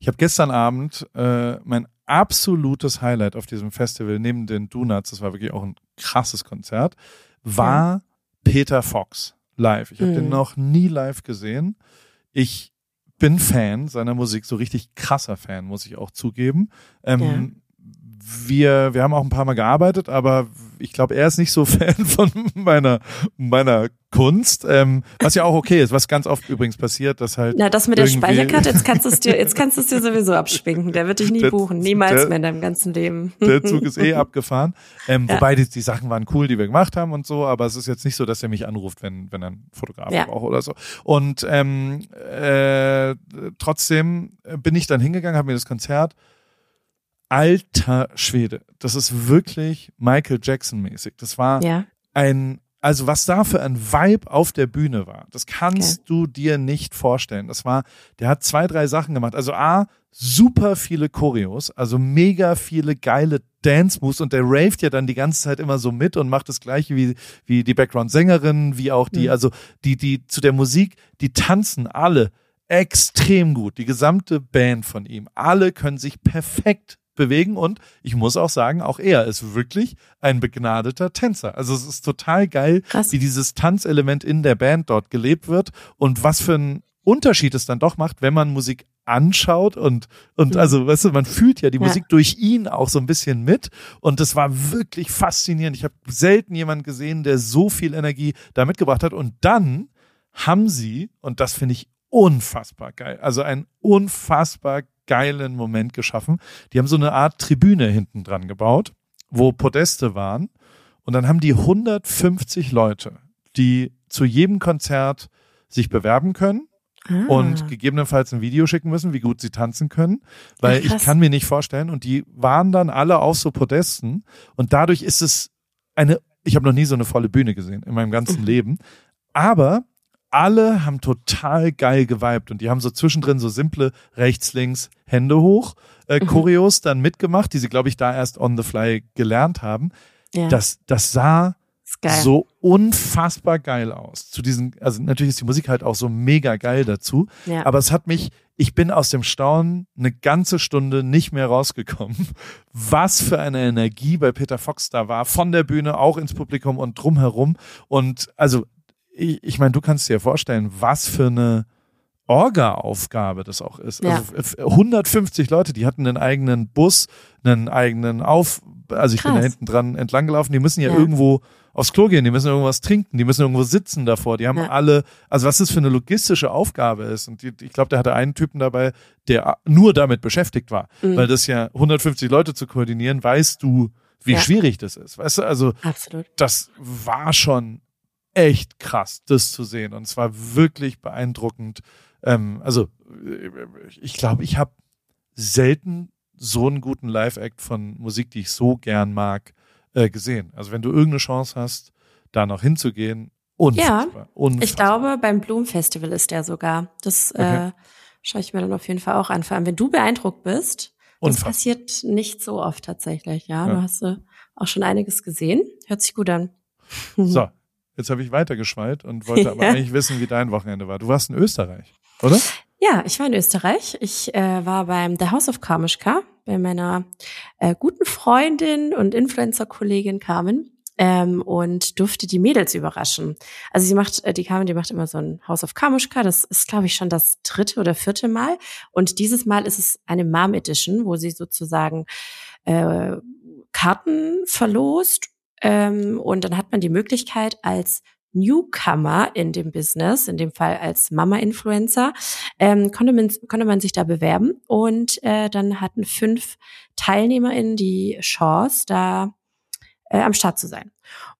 ich habe gestern Abend äh, mein absolutes Highlight auf diesem Festival, neben den Donuts, das war wirklich auch ein krasses Konzert, war ja. Peter Fox live. Ich habe mhm. den noch nie live gesehen. Ich bin Fan seiner Musik, so richtig krasser Fan, muss ich auch zugeben. Ähm, ja wir, wir haben auch ein paar Mal gearbeitet, aber ich glaube, er ist nicht so [laughs] Fan von meiner, meiner Kunst, ähm, was ja auch okay ist, was ganz oft übrigens passiert, dass halt. Na, das mit der Speicherkarte, jetzt kannst du es dir, [laughs] jetzt kannst du es dir sowieso abschwinken. Der wird dich nie der, buchen, niemals der, mehr in deinem ganzen Leben. Der [laughs] Zug ist eh abgefahren. Ähm, ja. Wobei die, die Sachen waren cool, die wir gemacht haben und so, aber es ist jetzt nicht so, dass er mich anruft, wenn, wenn er einen Fotograf ja. braucht oder so. Und ähm, äh, trotzdem bin ich dann hingegangen, habe mir das Konzert alter Schwede. Das ist wirklich Michael Jackson mäßig. Das war ja. ein also was da für ein Vibe auf der Bühne war, das kannst okay. du dir nicht vorstellen. Das war, der hat zwei, drei Sachen gemacht. Also A, super viele Choreos, also mega viele geile Dance Moves und der raved ja dann die ganze Zeit immer so mit und macht das gleiche wie, wie die Background-Sängerin, wie auch die, mhm. also die, die zu der Musik, die tanzen alle extrem gut. Die gesamte Band von ihm. Alle können sich perfekt bewegen und ich muss auch sagen, auch er ist wirklich ein begnadeter Tänzer. Also es ist total geil, Krass. wie dieses Tanzelement in der Band dort gelebt wird und was für ein Unterschied es dann doch macht, wenn man Musik anschaut und und mhm. also weißt du, man fühlt ja die ja. Musik durch ihn auch so ein bisschen mit und das war wirklich faszinierend. Ich habe selten jemanden gesehen, der so viel Energie da mitgebracht hat und dann haben sie und das finde ich unfassbar geil, also einen unfassbar geilen Moment geschaffen. Die haben so eine Art Tribüne hinten dran gebaut, wo Podeste waren und dann haben die 150 Leute, die zu jedem Konzert sich bewerben können ah. und gegebenenfalls ein Video schicken müssen, wie gut sie tanzen können, weil Ach, ich kann mir nicht vorstellen und die waren dann alle auf so Podesten und dadurch ist es eine ich habe noch nie so eine volle Bühne gesehen in meinem ganzen mhm. Leben, aber alle haben total geil geweibt und die haben so zwischendrin so simple rechts, links, Hände hoch, äh, mhm. Choreos dann mitgemacht, die sie, glaube ich, da erst on the fly gelernt haben. Ja. Das, das sah so unfassbar geil aus. Zu diesen, also natürlich ist die Musik halt auch so mega geil dazu. Ja. Aber es hat mich, ich bin aus dem Staunen eine ganze Stunde nicht mehr rausgekommen. [laughs] Was für eine Energie bei Peter Fox da war, von der Bühne auch ins Publikum und drumherum. Und also, ich, ich meine, du kannst dir vorstellen, was für eine Orga-Aufgabe das auch ist. Ja. Also 150 Leute, die hatten einen eigenen Bus, einen eigenen Auf, also ich Krass. bin da hinten dran entlang gelaufen, die müssen ja, ja, irgendwo aufs Klo gehen, die müssen irgendwas trinken, die müssen irgendwo sitzen davor, die haben ja. alle, also was das für eine logistische Aufgabe ist. Und die, ich glaube, der hatte einen Typen dabei, der nur damit beschäftigt war, mhm. weil das ja 150 Leute zu koordinieren, weißt du, wie schwierig das ist. Weißt du, also Absolut. das war schon echt krass, das zu sehen. Und es war wirklich beeindruckend, ähm, also ich glaube, ich habe selten so einen guten Live-Act von Musik, die ich so gern mag, äh, gesehen. Also wenn du irgendeine Chance hast, da noch hinzugehen, unfassbar. Ja, unfassbar. ich glaube, beim Blumenfestival ist der sogar. Das äh, okay. äh, schaue ich mir dann auf jeden Fall auch an. Vor allem, wenn du beeindruckt bist, das passiert nicht so oft tatsächlich, ja. ja. Du hast äh, auch schon einiges gesehen. Hört sich gut an. So, jetzt habe ich weitergeschweilt und [laughs] wollte aber ja. eigentlich wissen, wie dein Wochenende war. Du warst in Österreich oder? Ja, ich war in Österreich. Ich äh, war beim The House of Karmischka bei meiner äh, guten Freundin und Influencer-Kollegin Carmen ähm, und durfte die Mädels überraschen. Also sie macht, äh, die Carmen, die macht immer so ein House of Kamushka. Das ist, glaube ich, schon das dritte oder vierte Mal. Und dieses Mal ist es eine Mom Edition, wo sie sozusagen äh, Karten verlost. Ähm, und dann hat man die Möglichkeit, als Newcomer in dem Business, in dem Fall als Mama-Influencer, ähm, konnte, man, konnte man sich da bewerben und äh, dann hatten fünf TeilnehmerInnen die Chance, da äh, am Start zu sein.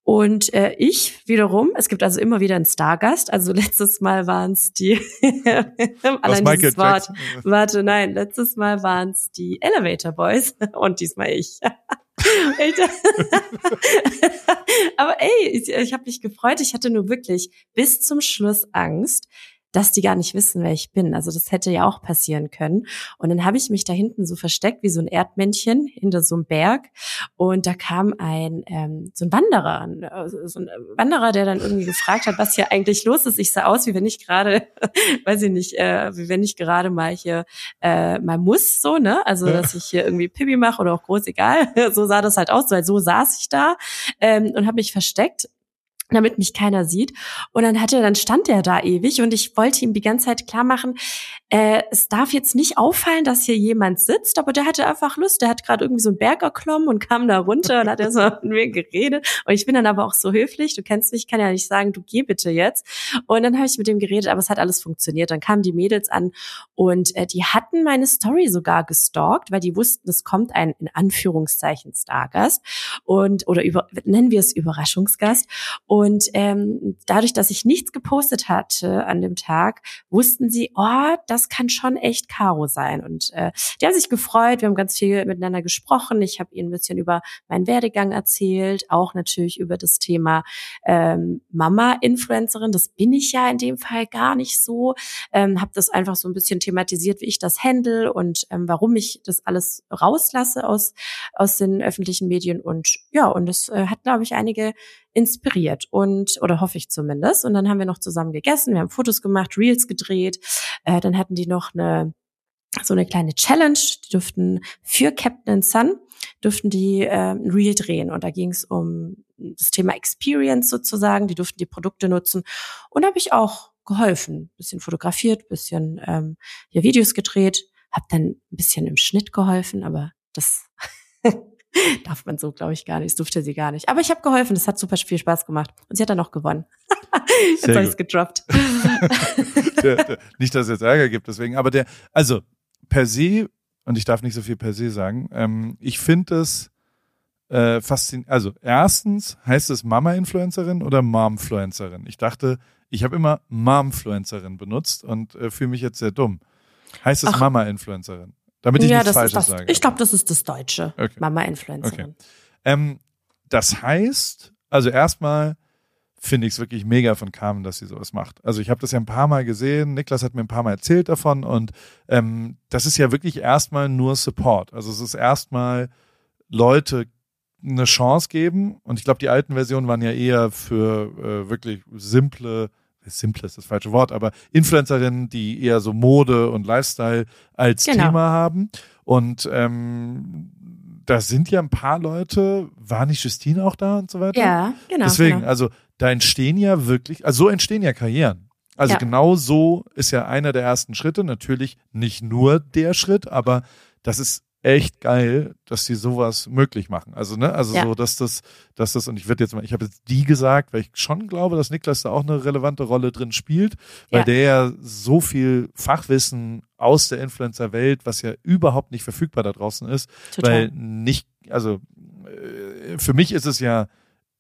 Und äh, ich wiederum, es gibt also immer wieder einen Stargast. Also letztes Mal waren es die [laughs] allein dieses Wort. Warte, nein, letztes Mal waren es die Elevator Boys [laughs] und diesmal ich. [laughs] Aber ey, ich, ich habe mich gefreut. Ich hatte nur wirklich bis zum Schluss Angst, dass die gar nicht wissen, wer ich bin. Also das hätte ja auch passieren können. Und dann habe ich mich da hinten so versteckt wie so ein Erdmännchen hinter so einem Berg. Und da kam ein ähm, so ein Wanderer, äh, so ein Wanderer, der dann irgendwie gefragt hat, was hier eigentlich los ist. Ich sah aus, wie wenn ich gerade, [laughs] weiß ich nicht, äh, wie wenn ich gerade mal hier äh, mal muss, so ne, also dass ich hier irgendwie Pipi mache oder auch groß, egal. [laughs] So sah das halt aus, weil so saß ich da ähm, und habe mich versteckt damit mich keiner sieht. Und dann hatte, dann stand er da ewig und ich wollte ihm die ganze Zeit klar machen, äh, es darf jetzt nicht auffallen, dass hier jemand sitzt, aber der hatte einfach Lust. Der hat gerade irgendwie so einen Berg erklommen und kam da runter und hat [laughs] erst mal mit mir geredet. Und ich bin dann aber auch so höflich. Du kennst mich, ich kann ja nicht sagen, du geh bitte jetzt. Und dann habe ich mit dem geredet, aber es hat alles funktioniert. Dann kamen die Mädels an und äh, die hatten meine Story sogar gestalkt, weil die wussten, es kommt ein in Anführungszeichen Stargast und oder über, nennen wir es Überraschungsgast. Und ähm, dadurch, dass ich nichts gepostet hatte an dem Tag, wussten sie, oh, das kann schon echt Karo sein. Und äh, die haben sich gefreut, wir haben ganz viel miteinander gesprochen. Ich habe ihnen ein bisschen über meinen Werdegang erzählt, auch natürlich über das Thema ähm, Mama-Influencerin. Das bin ich ja in dem Fall gar nicht so. Ähm, habe das einfach so ein bisschen thematisiert, wie ich das handle und ähm, warum ich das alles rauslasse aus, aus den öffentlichen Medien. Und ja, und das äh, hat, glaube ich, einige inspiriert und oder hoffe ich zumindest. Und dann haben wir noch zusammen gegessen, wir haben Fotos gemacht, Reels gedreht. Äh, dann hatten die noch eine so eine kleine Challenge. Die durften für Captain Sun durften die äh, ein Reel drehen und da ging es um das Thema Experience sozusagen. Die durften die Produkte nutzen und habe ich auch geholfen, bisschen fotografiert, bisschen ähm, ja, Videos gedreht, habe dann ein bisschen im Schnitt geholfen, aber das [laughs] [laughs] Darf man so, glaube ich, gar nicht. Das durfte sie gar nicht. Aber ich habe geholfen. Das hat super viel Spaß gemacht. Und sie hat dann auch gewonnen. [laughs] jetzt habe ich es gedroppt. [laughs] der, der, nicht, dass es jetzt Ärger gibt, deswegen. Aber der, also per se, und ich darf nicht so viel per se sagen, ähm, ich finde es äh, faszinierend. Also erstens heißt es Mama-Influencerin oder Mom-Fluencerin. Ich dachte, ich habe immer Mom-Fluencerin benutzt und äh, fühle mich jetzt sehr dumm. Heißt es Mama-Influencerin? Damit ich ja, nichts Falsches sage. Ich glaube, das ist das Deutsche. Okay. Mama-Influencerin. Okay. Ähm, das heißt, also erstmal finde ich es wirklich mega von Carmen, dass sie sowas macht. Also ich habe das ja ein paar Mal gesehen, Niklas hat mir ein paar Mal erzählt davon und ähm, das ist ja wirklich erstmal nur Support. Also es ist erstmal Leute eine Chance geben und ich glaube, die alten Versionen waren ja eher für äh, wirklich simple simple ist das falsche Wort, aber Influencerinnen, die eher so Mode und Lifestyle als genau. Thema haben. Und ähm, da sind ja ein paar Leute, war nicht Justine auch da und so weiter? Ja, genau. Deswegen, genau. also da entstehen ja wirklich, also so entstehen ja Karrieren. Also ja. genau so ist ja einer der ersten Schritte. Natürlich nicht nur der Schritt, aber das ist echt geil, dass sie sowas möglich machen. Also, ne, also ja. so, dass das, dass das, und ich würde jetzt mal, ich habe jetzt die gesagt, weil ich schon glaube, dass Niklas da auch eine relevante Rolle drin spielt, weil ja. der ja so viel Fachwissen aus der Influencer-Welt, was ja überhaupt nicht verfügbar da draußen ist, Total. weil nicht, also äh, für mich ist es ja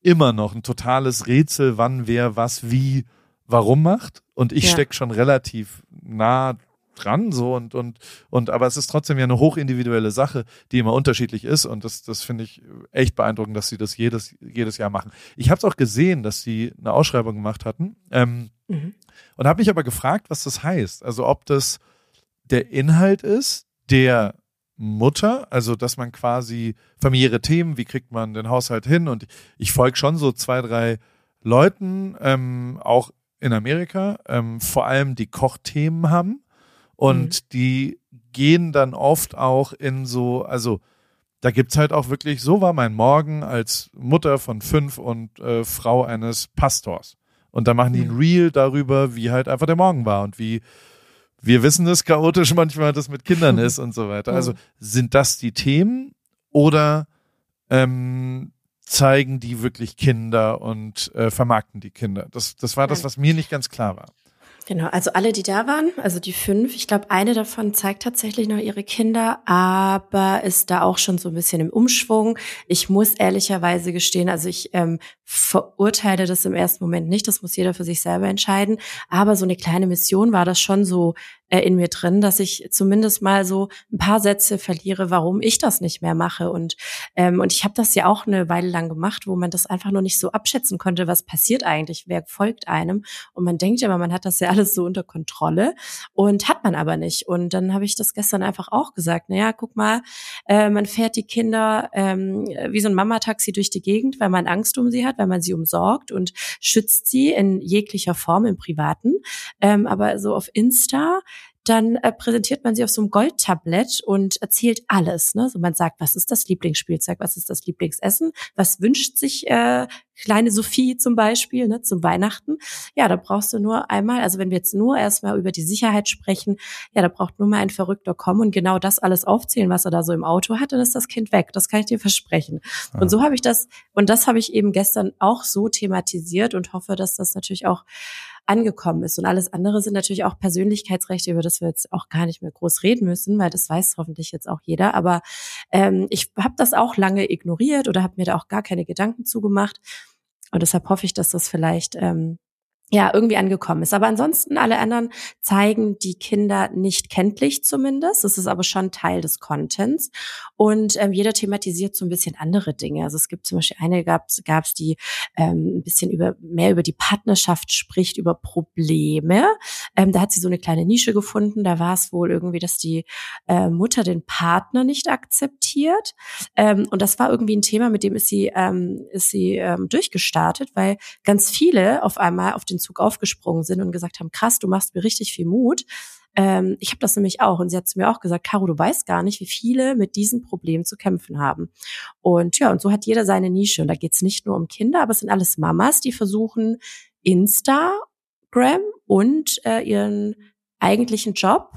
immer noch ein totales Rätsel, wann wer was wie warum macht. Und ich ja. steck schon relativ nah dran, so und, und, und, aber es ist trotzdem ja eine hochindividuelle Sache, die immer unterschiedlich ist und das, das finde ich echt beeindruckend, dass sie das jedes, jedes Jahr machen. Ich habe es auch gesehen, dass sie eine Ausschreibung gemacht hatten ähm, mhm. und habe mich aber gefragt, was das heißt. Also ob das der Inhalt ist, der Mutter, also dass man quasi familiäre Themen, wie kriegt man den Haushalt hin und ich folge schon so zwei, drei Leuten, ähm, auch in Amerika, ähm, vor allem die Kochthemen haben und mhm. die gehen dann oft auch in so, also da gibt's halt auch wirklich, so war mein Morgen als Mutter von fünf und äh, Frau eines Pastors. Und da machen die ein mhm. Reel darüber, wie halt einfach der Morgen war und wie wir wissen es chaotisch [laughs] manchmal das mit Kindern [laughs] ist und so weiter. Also sind das die Themen oder ähm, zeigen die wirklich Kinder und äh, vermarkten die Kinder? Das, das war das, was mir nicht ganz klar war. Genau, also alle, die da waren, also die fünf, ich glaube, eine davon zeigt tatsächlich noch ihre Kinder, aber ist da auch schon so ein bisschen im Umschwung. Ich muss ehrlicherweise gestehen, also ich ähm, verurteile das im ersten Moment nicht, das muss jeder für sich selber entscheiden, aber so eine kleine Mission war das schon so äh, in mir drin, dass ich zumindest mal so ein paar Sätze verliere, warum ich das nicht mehr mache. Und, ähm, und ich habe das ja auch eine Weile lang gemacht, wo man das einfach nur nicht so abschätzen konnte, was passiert eigentlich, wer folgt einem. Und man denkt ja immer, man hat das ja [laughs] alles so unter Kontrolle und hat man aber nicht. Und dann habe ich das gestern einfach auch gesagt, naja, guck mal, äh, man fährt die Kinder ähm, wie so ein Mamataxi durch die Gegend, weil man Angst um sie hat, weil man sie umsorgt und schützt sie in jeglicher Form im Privaten. Ähm, aber so auf Insta dann äh, präsentiert man sie auf so einem Goldtablett und erzählt alles. Ne? So man sagt, was ist das Lieblingsspielzeug, was ist das Lieblingsessen, was wünscht sich äh, kleine Sophie zum Beispiel ne, zum Weihnachten. Ja, da brauchst du nur einmal, also wenn wir jetzt nur erstmal über die Sicherheit sprechen, ja, da braucht nur mal ein Verrückter kommen und genau das alles aufzählen, was er da so im Auto hat, dann ist das Kind weg. Das kann ich dir versprechen. Ja. Und so habe ich das, und das habe ich eben gestern auch so thematisiert und hoffe, dass das natürlich auch angekommen ist. Und alles andere sind natürlich auch Persönlichkeitsrechte, über das wir jetzt auch gar nicht mehr groß reden müssen, weil das weiß hoffentlich jetzt auch jeder. Aber ähm, ich habe das auch lange ignoriert oder habe mir da auch gar keine Gedanken zugemacht. Und deshalb hoffe ich, dass das vielleicht ähm, ja, irgendwie angekommen ist. Aber ansonsten alle anderen zeigen die Kinder nicht kenntlich zumindest. Das ist aber schon Teil des Contents. Und ähm, jeder thematisiert so ein bisschen andere Dinge. Also es gibt zum Beispiel eine gab es, die ähm, ein bisschen über mehr über die Partnerschaft spricht, über Probleme. Ähm, da hat sie so eine kleine Nische gefunden. Da war es wohl irgendwie, dass die äh, Mutter den Partner nicht akzeptiert. Ähm, und das war irgendwie ein Thema, mit dem ist sie ähm, ist sie ähm, durchgestartet, weil ganz viele auf einmal auf den den Zug aufgesprungen sind und gesagt haben, krass, du machst mir richtig viel Mut. Ähm, ich habe das nämlich auch. Und sie hat zu mir auch gesagt, Caro, du weißt gar nicht, wie viele mit diesem Problem zu kämpfen haben. Und ja, und so hat jeder seine Nische. Und da geht es nicht nur um Kinder, aber es sind alles Mamas, die versuchen, Instagram und äh, ihren eigentlichen Job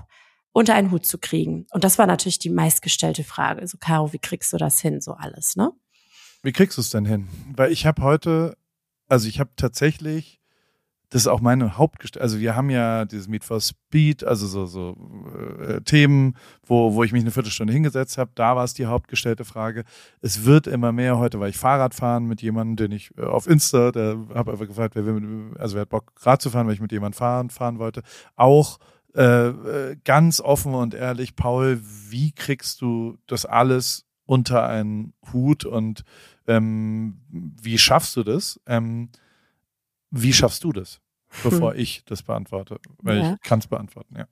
unter einen Hut zu kriegen. Und das war natürlich die meistgestellte Frage. So, Caro, wie kriegst du das hin, so alles, ne? Wie kriegst du es denn hin? Weil ich habe heute, also ich habe tatsächlich das ist auch meine Hauptgestalt. Also wir haben ja dieses Meet for Speed, also so, so äh, Themen, wo, wo ich mich eine Viertelstunde hingesetzt habe. Da war es die hauptgestellte Frage. Es wird immer mehr. Heute war ich Fahrrad fahren mit jemandem, den ich äh, auf Insta, der habe einfach gefragt, wer will, mit, also wer hat Bock Rad zu fahren, weil ich mit jemandem fahren, fahren wollte. Auch äh, äh, ganz offen und ehrlich, Paul, wie kriegst du das alles unter einen Hut und ähm, wie schaffst du das? Ähm, wie schaffst du das? bevor hm. ich das beantworte, weil ja. ich kann es beantworten, ja.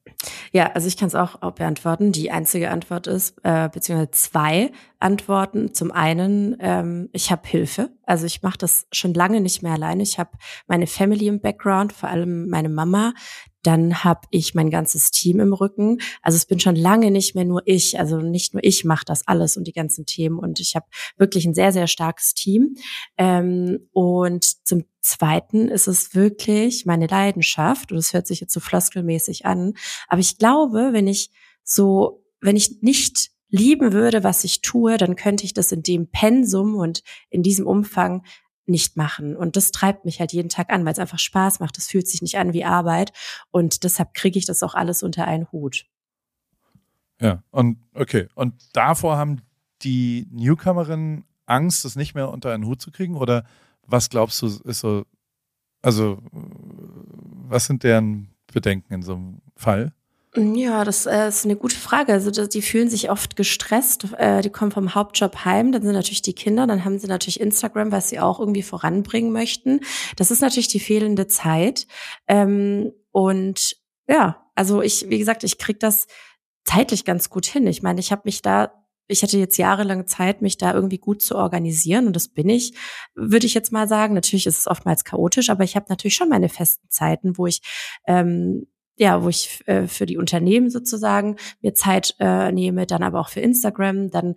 Ja, also ich kann es auch beantworten. Die einzige Antwort ist, äh, beziehungsweise zwei Antworten. Zum einen, ähm, ich habe Hilfe. Also ich mache das schon lange nicht mehr alleine. Ich habe meine Family im Background, vor allem meine Mama, dann habe ich mein ganzes Team im Rücken. Also es bin schon lange nicht mehr nur ich. Also nicht nur ich mache das alles und die ganzen Themen. Und ich habe wirklich ein sehr, sehr starkes Team. Ähm, und zum Zweiten ist es wirklich meine Leidenschaft. Und es hört sich jetzt so floskelmäßig an. Aber ich glaube, wenn ich so, wenn ich nicht lieben würde, was ich tue, dann könnte ich das in dem Pensum und in diesem Umfang nicht machen. Und das treibt mich halt jeden Tag an, weil es einfach Spaß macht. Es fühlt sich nicht an wie Arbeit. Und deshalb kriege ich das auch alles unter einen Hut. Ja, und okay. Und davor haben die Newcomerinnen Angst, das nicht mehr unter einen Hut zu kriegen? Oder was glaubst du, ist so, also was sind deren Bedenken in so einem Fall? Ja, das äh, ist eine gute Frage. Also die fühlen sich oft gestresst. Äh, die kommen vom Hauptjob heim, dann sind natürlich die Kinder, dann haben sie natürlich Instagram, was sie auch irgendwie voranbringen möchten. Das ist natürlich die fehlende Zeit. Ähm, und ja, also ich, wie gesagt, ich krieg das zeitlich ganz gut hin. Ich meine, ich habe mich da ich hatte jetzt jahrelang Zeit, mich da irgendwie gut zu organisieren und das bin ich, würde ich jetzt mal sagen. Natürlich ist es oftmals chaotisch, aber ich habe natürlich schon meine festen Zeiten, wo ich ähm, ja, wo ich äh, für die Unternehmen sozusagen mir Zeit äh, nehme, dann aber auch für Instagram, dann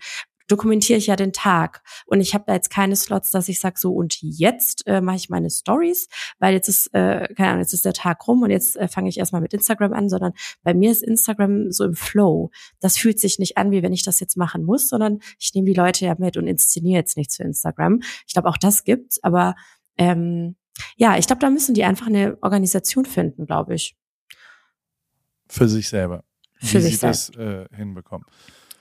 dokumentiere ich ja den Tag und ich habe da jetzt keine Slots, dass ich sage so und jetzt äh, mache ich meine Stories, weil jetzt ist äh, keine Ahnung, jetzt ist der Tag rum und jetzt äh, fange ich erstmal mit Instagram an, sondern bei mir ist Instagram so im Flow. Das fühlt sich nicht an, wie wenn ich das jetzt machen muss, sondern ich nehme die Leute ja mit und inszeniere jetzt nichts für Instagram. Ich glaube auch das gibt's, aber ähm, ja, ich glaube, da müssen die einfach eine Organisation finden, glaube ich. Für sich selber. Für wie sich sie das äh, hinbekommen.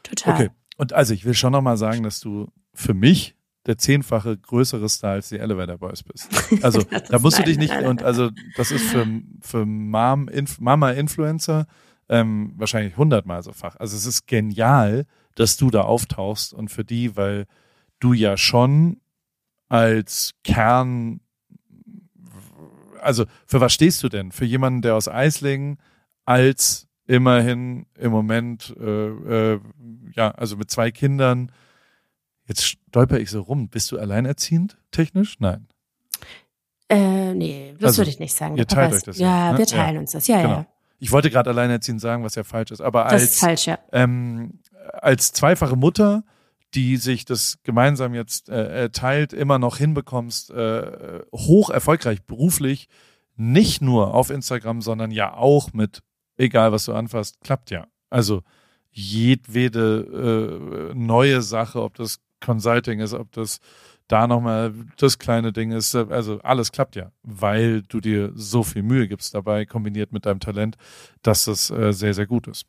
Total. Okay. Und also ich will schon nochmal sagen, dass du für mich der zehnfache größere Star als die Elevator Boys bist. [laughs] Also da musst du dich nicht und also das ist für für Mom, Inf, Mama Influencer ähm, wahrscheinlich hundertmal so fach. Also es ist genial, dass du da auftauchst und für die, weil du ja schon als Kern also für was stehst du denn? Für jemanden, der aus Eislingen als immerhin im Moment, äh, äh, ja, also mit zwei Kindern. Jetzt stolper ich so rum. Bist du alleinerziehend technisch? Nein. Äh, nee, das also, würde ich nicht sagen. Ihr teilt euch das. Ja, ne? wir teilen ja. uns das. Ja, genau. ja. Ich wollte gerade alleinerziehend sagen, was ja falsch ist. Aber das als, ist falsch, ja. ähm, als zweifache Mutter, die sich das gemeinsam jetzt äh, äh teilt, immer noch hinbekommst, äh, hoch erfolgreich beruflich, nicht nur auf Instagram, sondern ja auch mit egal was du anfasst, klappt ja. Also jedwede äh, neue Sache, ob das Consulting ist, ob das da nochmal das kleine Ding ist, also alles klappt ja, weil du dir so viel Mühe gibst dabei, kombiniert mit deinem Talent, dass das äh, sehr, sehr gut ist.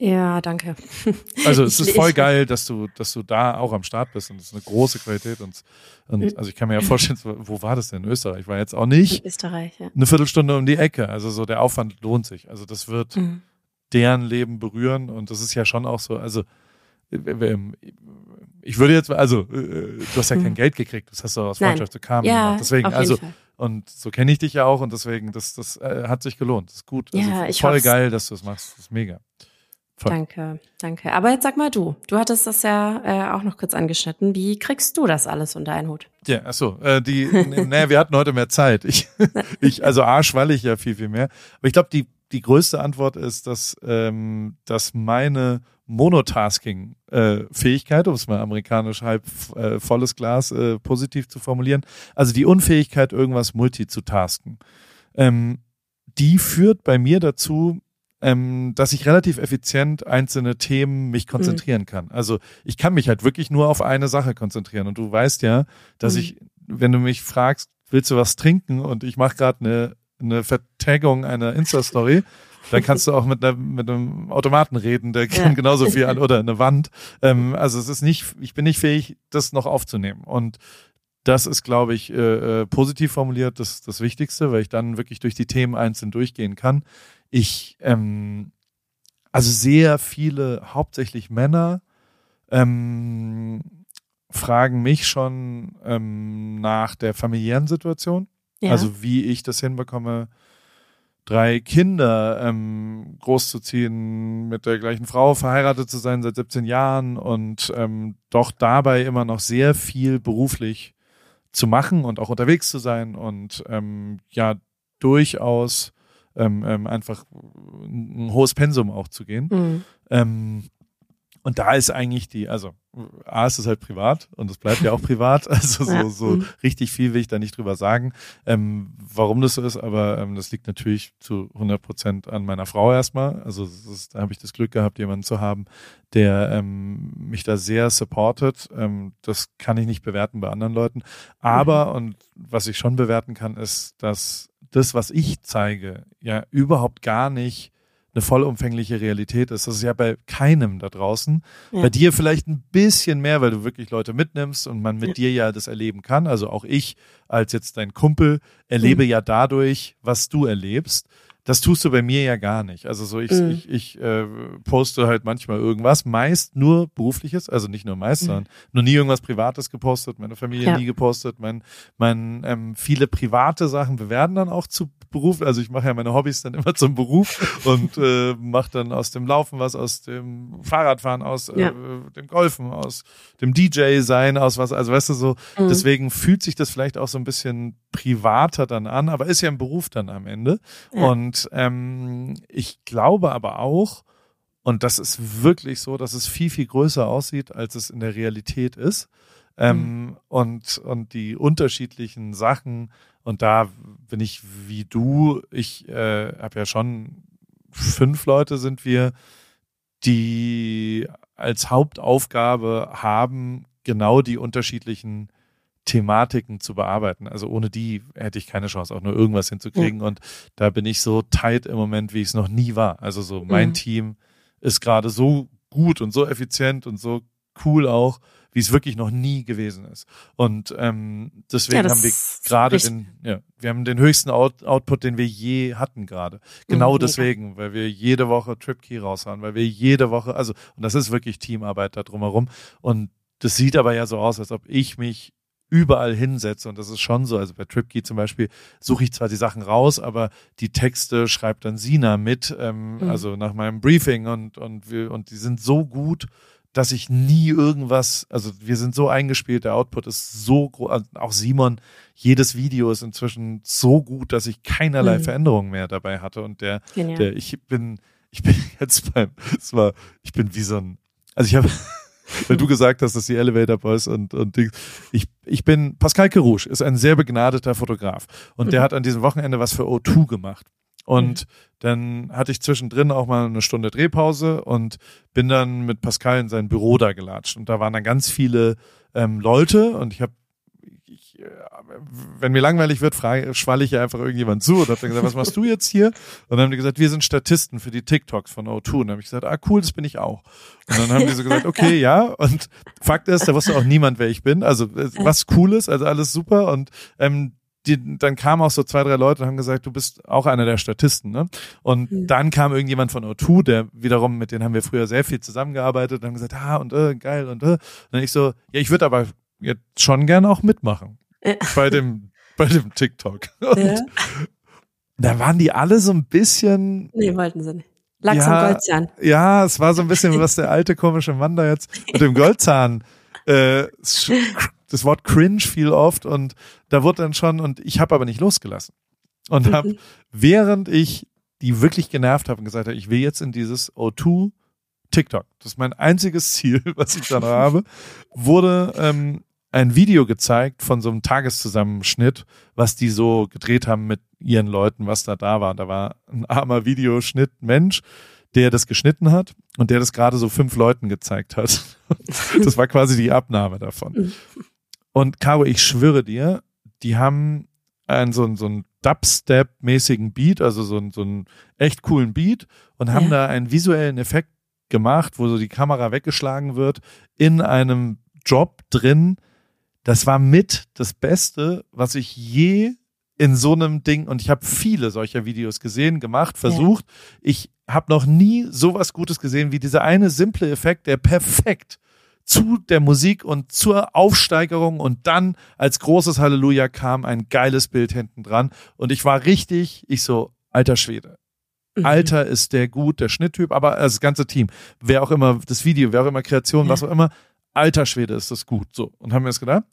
Ja, danke. Also es ist voll geil, dass du, dass du da auch am Start bist und es ist eine große Qualität und, und also ich kann mir ja vorstellen, wo war das denn in Österreich? War jetzt auch nicht in Österreich, ja. eine Viertelstunde um die Ecke. Also so der Aufwand lohnt sich. Also das wird mhm. deren Leben berühren und das ist ja schon auch so. Also ich würde jetzt, also du hast ja kein mhm. Geld gekriegt, das hast du aus Freundschaft zu Kamen ja, gemacht. Deswegen, also Fall. und so kenne ich dich ja auch und deswegen, das, das äh, hat sich gelohnt. Das ist gut. Also ja, voll geil, dass du es machst. Das ist mega. Voll. Danke, danke. Aber jetzt sag mal du, du hattest das ja äh, auch noch kurz angeschnitten. Wie kriegst du das alles unter einen Hut? Ja, ach so, äh, die, naja, wir hatten heute mehr Zeit. Ich, [laughs] ich, also A, schwalle ich ja viel, viel mehr. Aber ich glaube, die, die größte Antwort ist, dass, ähm, dass meine Monotasking-Fähigkeit, äh, um es mal amerikanisch halb äh, volles Glas äh, positiv zu formulieren, also die Unfähigkeit, irgendwas multi zu tasken, ähm, die führt bei mir dazu, ähm, dass ich relativ effizient einzelne Themen mich konzentrieren mhm. kann. Also ich kann mich halt wirklich nur auf eine Sache konzentrieren. Und du weißt ja, dass mhm. ich, wenn du mich fragst, willst du was trinken und ich mache gerade eine, eine Vertagung einer Insta-Story, dann kannst du auch mit, einer, mit einem Automaten reden, der [laughs] kann ja. genauso viel an [laughs] oder eine Wand. Ähm, also es ist nicht, ich bin nicht fähig, das noch aufzunehmen. Und das ist, glaube ich, äh, äh positiv formuliert das, das Wichtigste, weil ich dann wirklich durch die Themen einzeln durchgehen kann ich, ähm, also sehr viele, hauptsächlich Männer, ähm, fragen mich schon ähm, nach der familiären Situation. Ja. Also wie ich das hinbekomme, drei Kinder ähm, großzuziehen, mit der gleichen Frau verheiratet zu sein seit 17 Jahren und ähm, doch dabei immer noch sehr viel beruflich zu machen und auch unterwegs zu sein und ähm, ja durchaus ähm, ähm, einfach ein hohes Pensum auch zu gehen. Mhm. Ähm, und da ist eigentlich die, also A ist es halt privat und es bleibt ja auch privat. [laughs] Also so, ja. so mhm. richtig viel will ich da nicht drüber sagen, ähm, warum das so ist, aber ähm, das liegt natürlich zu 100 Prozent an meiner Frau erstmal. Also ist, da habe ich das Glück gehabt, jemanden zu haben, der ähm, mich da sehr supportet. Ähm, das kann ich nicht bewerten bei anderen Leuten. Aber, mhm. und was ich schon bewerten kann, ist, dass das, was ich zeige, ja überhaupt gar nicht eine vollumfängliche Realität ist. Das ist ja bei keinem da draußen. Ja. Bei dir vielleicht ein bisschen mehr, weil du wirklich Leute mitnimmst und man mit ja. dir ja das erleben kann. Also auch ich als jetzt dein Kumpel erlebe mhm. ja dadurch, was du erlebst. Das tust du bei mir ja gar nicht. Also so ich, mhm. ich, ich äh, poste halt manchmal irgendwas, meist nur berufliches, also nicht nur meist, mhm. sondern nur nie irgendwas Privates gepostet, meine Familie ja. nie gepostet, mein, mein ähm, viele private Sachen. Werden dann auch zu Beruf, also ich mache ja meine Hobbys dann [laughs] immer zum Beruf und äh, mache dann aus dem Laufen was, aus dem Fahrradfahren, aus äh, ja. dem Golfen, aus dem DJ sein, aus was, also weißt du so, mhm. deswegen fühlt sich das vielleicht auch so ein bisschen privater dann an, aber ist ja ein Beruf dann am Ende. Ja. Und ähm, ich glaube aber auch, und das ist wirklich so, dass es viel, viel größer aussieht, als es in der Realität ist. Ähm, mhm. und, und die unterschiedlichen Sachen, und da bin ich wie du, ich äh, habe ja schon fünf Leute sind wir, die als Hauptaufgabe haben, genau die unterschiedlichen Thematiken zu bearbeiten. Also ohne die hätte ich keine Chance, auch nur irgendwas hinzukriegen. Ja. Und da bin ich so tight im Moment, wie ich es noch nie war. Also so mein mhm. Team ist gerade so gut und so effizient und so cool auch, wie es wirklich noch nie gewesen ist. Und ähm, deswegen ja, haben wir gerade den, ja, wir haben den höchsten Out Output, den wir je hatten gerade. Genau mhm, deswegen, weil wir jede Woche TripKey raushauen, weil wir jede Woche, also und das ist wirklich Teamarbeit da drumherum. Und das sieht aber ja so aus, als ob ich mich überall hinsetze und das ist schon so. Also bei TripKey zum Beispiel suche ich zwar die Sachen raus, aber die Texte schreibt dann Sina mit, ähm, mhm. also nach meinem Briefing und und wir und die sind so gut dass ich nie irgendwas, also wir sind so eingespielt, der Output ist so groß, also auch Simon, jedes Video ist inzwischen so gut, dass ich keinerlei mhm. Veränderungen mehr dabei hatte und der, Genial. der, ich bin, ich bin [laughs] jetzt beim, es war, ich bin wie so ein, also ich habe, weil du gesagt hast, dass die Elevator Boys und, und ich, ich bin, Pascal Kerouche ist ein sehr begnadeter Fotograf und mhm. der hat an diesem Wochenende was für O2 gemacht. Und mhm. dann hatte ich zwischendrin auch mal eine Stunde Drehpause und bin dann mit Pascal in sein Büro da gelatscht. Und da waren dann ganz viele ähm, Leute und ich habe wenn mir langweilig wird, frage, schwalle ich ja einfach irgendjemand zu und habe dann gesagt, was machst du jetzt hier? Und dann haben die gesagt, wir sind Statisten für die TikToks von O2. Und dann habe ich gesagt, ah cool, das bin ich auch. Und dann haben die so gesagt, okay, ja. Und Fakt ist, da wusste auch niemand, wer ich bin. Also äh, was Cooles, also alles super. Und ähm, die, dann kamen auch so zwei, drei Leute und haben gesagt, du bist auch einer der Statisten, ne? Und mhm. dann kam irgendjemand von O2, der wiederum, mit denen haben wir früher sehr viel zusammengearbeitet und haben gesagt, ah, und äh, geil und äh. Und dann ich so, ja, ich würde aber jetzt schon gerne auch mitmachen. Ja. Bei dem, bei dem TikTok. Und ja. da waren die alle so ein bisschen. Nee, wollten sie nicht. Lachs ja, und Goldzahn. Ja, es war so ein bisschen, was der alte komische Mann da jetzt mit dem Goldzahn äh, das Wort cringe fiel oft und da wurde dann schon, und ich habe aber nicht losgelassen. Und habe, während ich die wirklich genervt habe und gesagt habe, ich will jetzt in dieses O2 TikTok, das ist mein einziges Ziel, [laughs] was ich dann habe, wurde ähm, ein Video gezeigt von so einem Tageszusammenschnitt, was die so gedreht haben mit ihren Leuten, was da da war. Da war ein armer Videoschnitt Mensch, der das geschnitten hat und der das gerade so fünf Leuten gezeigt hat. [laughs] Das war quasi die Abnahme davon. Und Caro, ich schwöre dir, die haben einen so, so einen Dubstep-mäßigen Beat, also so, einen, so einen echt coolen Beat und haben ja. da einen visuellen Effekt gemacht, wo so die Kamera weggeschlagen wird, in einem Job drin. Das war mit das Beste, was ich je in so einem Ding, und ich habe viele solcher Videos gesehen, gemacht, versucht. Ja. Ich habe noch nie sowas Gutes gesehen wie dieser eine simple Effekt, der perfekt zu der Musik und zur Aufsteigerung und dann als großes Halleluja kam ein geiles Bild hinten dran und ich war richtig, ich so, alter Schwede. Mhm. Alter ist der gut, der Schnitttyp, aber das ganze Team, wer auch immer das Video, wer auch immer Kreation, ja. was auch immer, alter Schwede ist das gut. So. Und haben wir es gedacht.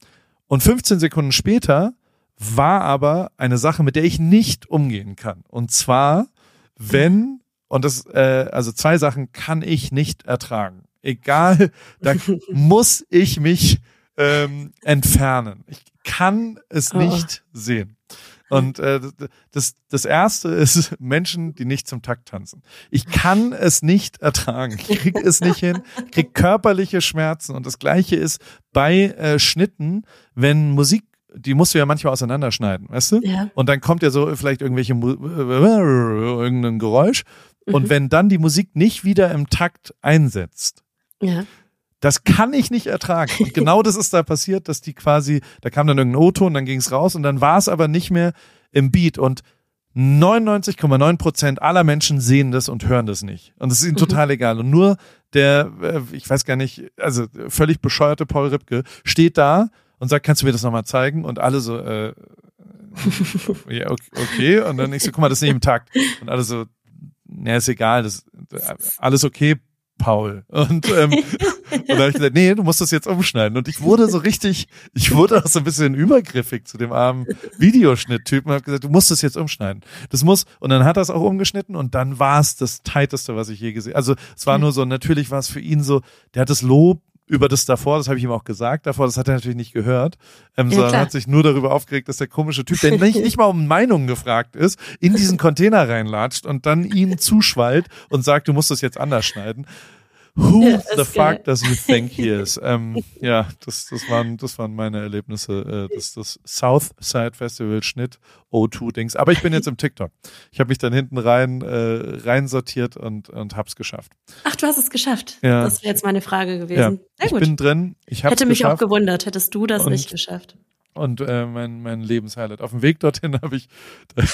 Und 15 Sekunden später war aber eine Sache, mit der ich nicht umgehen kann. Und zwar, wenn, und das, äh, also zwei Sachen kann ich nicht ertragen egal, da [laughs] muss ich mich ähm, entfernen. Ich kann es oh. nicht sehen. Und äh, das, das erste ist [laughs] Menschen, die nicht zum Takt tanzen. Ich kann es nicht ertragen. Ich krieg es nicht hin, krieg körperliche Schmerzen. Und das gleiche ist bei äh, Schnitten, wenn Musik die musst du ja manchmal auseinanderschneiden, weißt du? Ja. Und dann kommt ja so vielleicht irgendwelche irgendein Geräusch. Und mhm. wenn dann die Musik nicht wieder im Takt einsetzt, ja. Das kann ich nicht ertragen. Und genau das ist da passiert, dass die quasi, da kam dann irgendein O-Ton, dann ging es raus und dann war es aber nicht mehr im Beat. Und 99,9 Prozent aller Menschen sehen das und hören das nicht. Und es ist ihnen mhm. total egal. Und nur der, äh, ich weiß gar nicht, also völlig bescheuerte Paul Ripke steht da und sagt, kannst du mir das nochmal zeigen? Und alle so, äh, ja, okay. Und dann ich so, guck mal, das ist nicht im Takt. Und alle so, ja, ist egal, das, alles okay, Paul. Und, ähm, [laughs] und da habe ich gesagt, nee, du musst das jetzt umschneiden. Und ich wurde so richtig, ich wurde auch so ein bisschen übergriffig zu dem armen Videoschnitttypen und habe gesagt, du musst das jetzt umschneiden. Das muss, und dann hat er es auch umgeschnitten und dann war es das tighteste, was ich je gesehen Also es war nur so, natürlich war es für ihn so, der hat das Lob über das davor, das habe ich ihm auch gesagt davor, das hat er natürlich nicht gehört, ähm, ja, sondern klar. hat sich nur darüber aufgeregt, dass der komische Typ, der nicht, nicht mal um Meinungen gefragt ist, in diesen Container reinlatscht und dann ihm zuschwallt und sagt, du musst das jetzt anders schneiden. Who ja, the fuck geil. does you think he is? [laughs] Ähm, ja, das, das, waren, das waren meine Erlebnisse. Äh, das, das Southside Festival Schnitt O2-Dings. Aber ich bin jetzt im TikTok. Ich habe mich dann hinten rein äh, rein sortiert und, und hab's geschafft. Ach, du hast es geschafft. Ja. Das wäre jetzt meine Frage gewesen. Ja, Sehr gut. Ich bin drin. Ich hab's Hätte mich geschafft. auch gewundert, hättest du das und, nicht geschafft. Und äh, mein, mein Lebenshighlight. Auf dem Weg dorthin [laughs] habe ich. [laughs]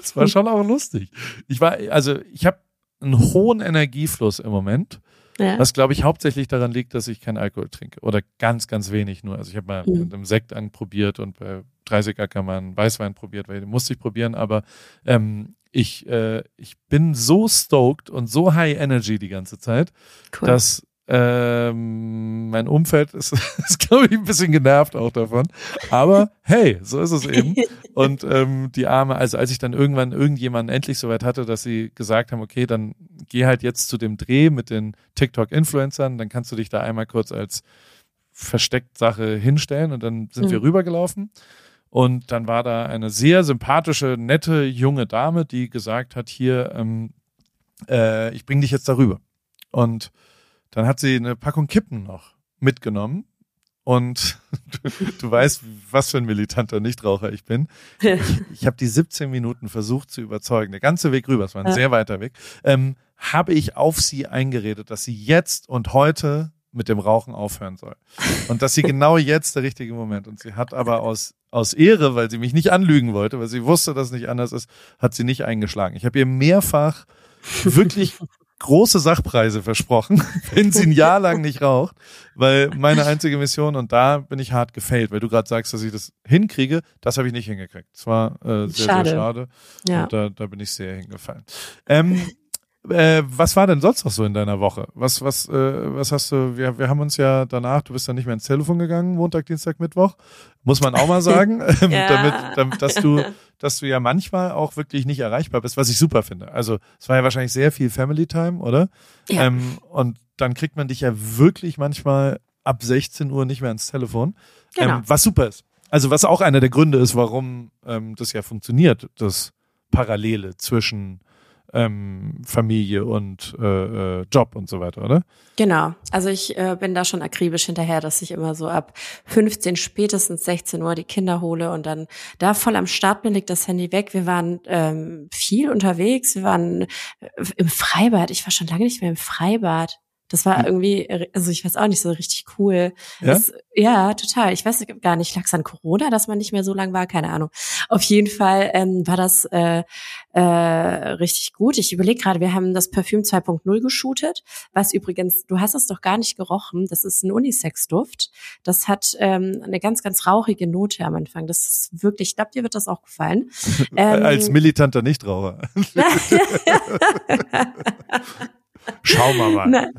Es war schon auch lustig. Ich war, also ich habe einen hohen Energiefluss im Moment. Ja. Was, glaube ich, hauptsächlich daran liegt, dass ich keinen Alkohol trinke. Oder ganz, ganz wenig nur. Also ich habe mal mhm. mit einem Sekt anprobiert und bei 30 Ackermann Weißwein probiert, weil den musste ich probieren, aber ähm, ich, äh, ich bin so stoked und so high energy die ganze Zeit, cool. dass ähm, mein Umfeld ist, [laughs] ist glaube ich, ein bisschen genervt auch davon. Aber hey, so ist es eben. Und ähm, die Arme, also als ich dann irgendwann irgendjemanden endlich soweit hatte, dass sie gesagt haben, okay, dann geh halt jetzt zu dem Dreh mit den TikTok-Influencern, dann kannst du dich da einmal kurz als versteckt Sache hinstellen und dann sind mhm. wir rübergelaufen. Und dann war da eine sehr sympathische, nette junge Dame, die gesagt hat, hier, ähm, äh, ich bring dich jetzt darüber. Und dann hat sie eine Packung Kippen noch mitgenommen und [laughs] du, du, weißt, was für ein militanter Nichtraucher ich bin. Ich, ich habe die 17 Minuten versucht zu überzeugen, der ganze Weg rüber, es war ein sehr weiter Weg, ähm, habe ich auf sie eingeredet, dass sie jetzt und heute mit dem Rauchen aufhören soll. Und dass sie genau jetzt der richtige Moment. Und sie hat aber aus, aus Ehre, weil sie mich nicht anlügen wollte, weil sie wusste, dass es nicht anders ist, hat sie nicht eingeschlagen. Ich habe ihr mehrfach wirklich große Sachpreise versprochen, [laughs] wenn sie ein Jahr lang nicht raucht, weil meine einzige Mission, und da bin ich hart gefailt, weil du gerade sagst, dass ich das hinkriege, das habe ich nicht hingekriegt. Das war äh, sehr, schade. sehr schade. Ja. Und da, da bin ich sehr hingefallen. Ähm, äh, was war denn sonst noch so in deiner Woche? Was, was, äh, was hast du? Wir, wir haben uns ja danach, du bist ja nicht mehr ins Telefon gegangen, Montag, Dienstag, Mittwoch, muss man auch mal sagen, [laughs] ähm, ja. damit, damit, dass du, [laughs] dass du ja manchmal auch wirklich nicht erreichbar bist, was ich super finde. Also es war ja wahrscheinlich sehr viel Family Time, oder? Ja. Ähm, und dann kriegt man dich ja wirklich manchmal ab 16 Uhr nicht mehr ins Telefon, genau. ähm, was super ist. Also was auch einer der Gründe ist, warum ähm, das ja funktioniert, das Parallele zwischen ähm, Familie und äh, äh, Job und so weiter, oder? Genau. Also ich äh, bin da schon akribisch hinterher, dass ich immer so ab 15, spätestens 16 Uhr die Kinder hole und dann da voll am Start bin, liegt das Handy weg. Wir waren ähm, viel unterwegs. Wir waren äh, im Freibad. Ich war schon lange nicht mehr im Freibad. Das war hm. irgendwie, also ich weiß auch nicht, so richtig cool. Ja, das, ja total. Ich weiß gar nicht, lag es an Corona, dass man nicht mehr so lang war? Keine Ahnung. Auf jeden Fall ähm, war das äh, äh, richtig gut. Ich überlege gerade, wir haben das Parfüm 2.0 geshootet, was übrigens, du hast es doch gar nicht gerochen, das ist ein Unisex-Duft. Das hat ähm, eine ganz, ganz rauchige Note am Anfang. Das ist wirklich, ich glaube, dir wird das auch gefallen. [laughs] Ähm, Als militanter Nichtraucher. [laughs] [laughs] Schauen wir mal. Nein,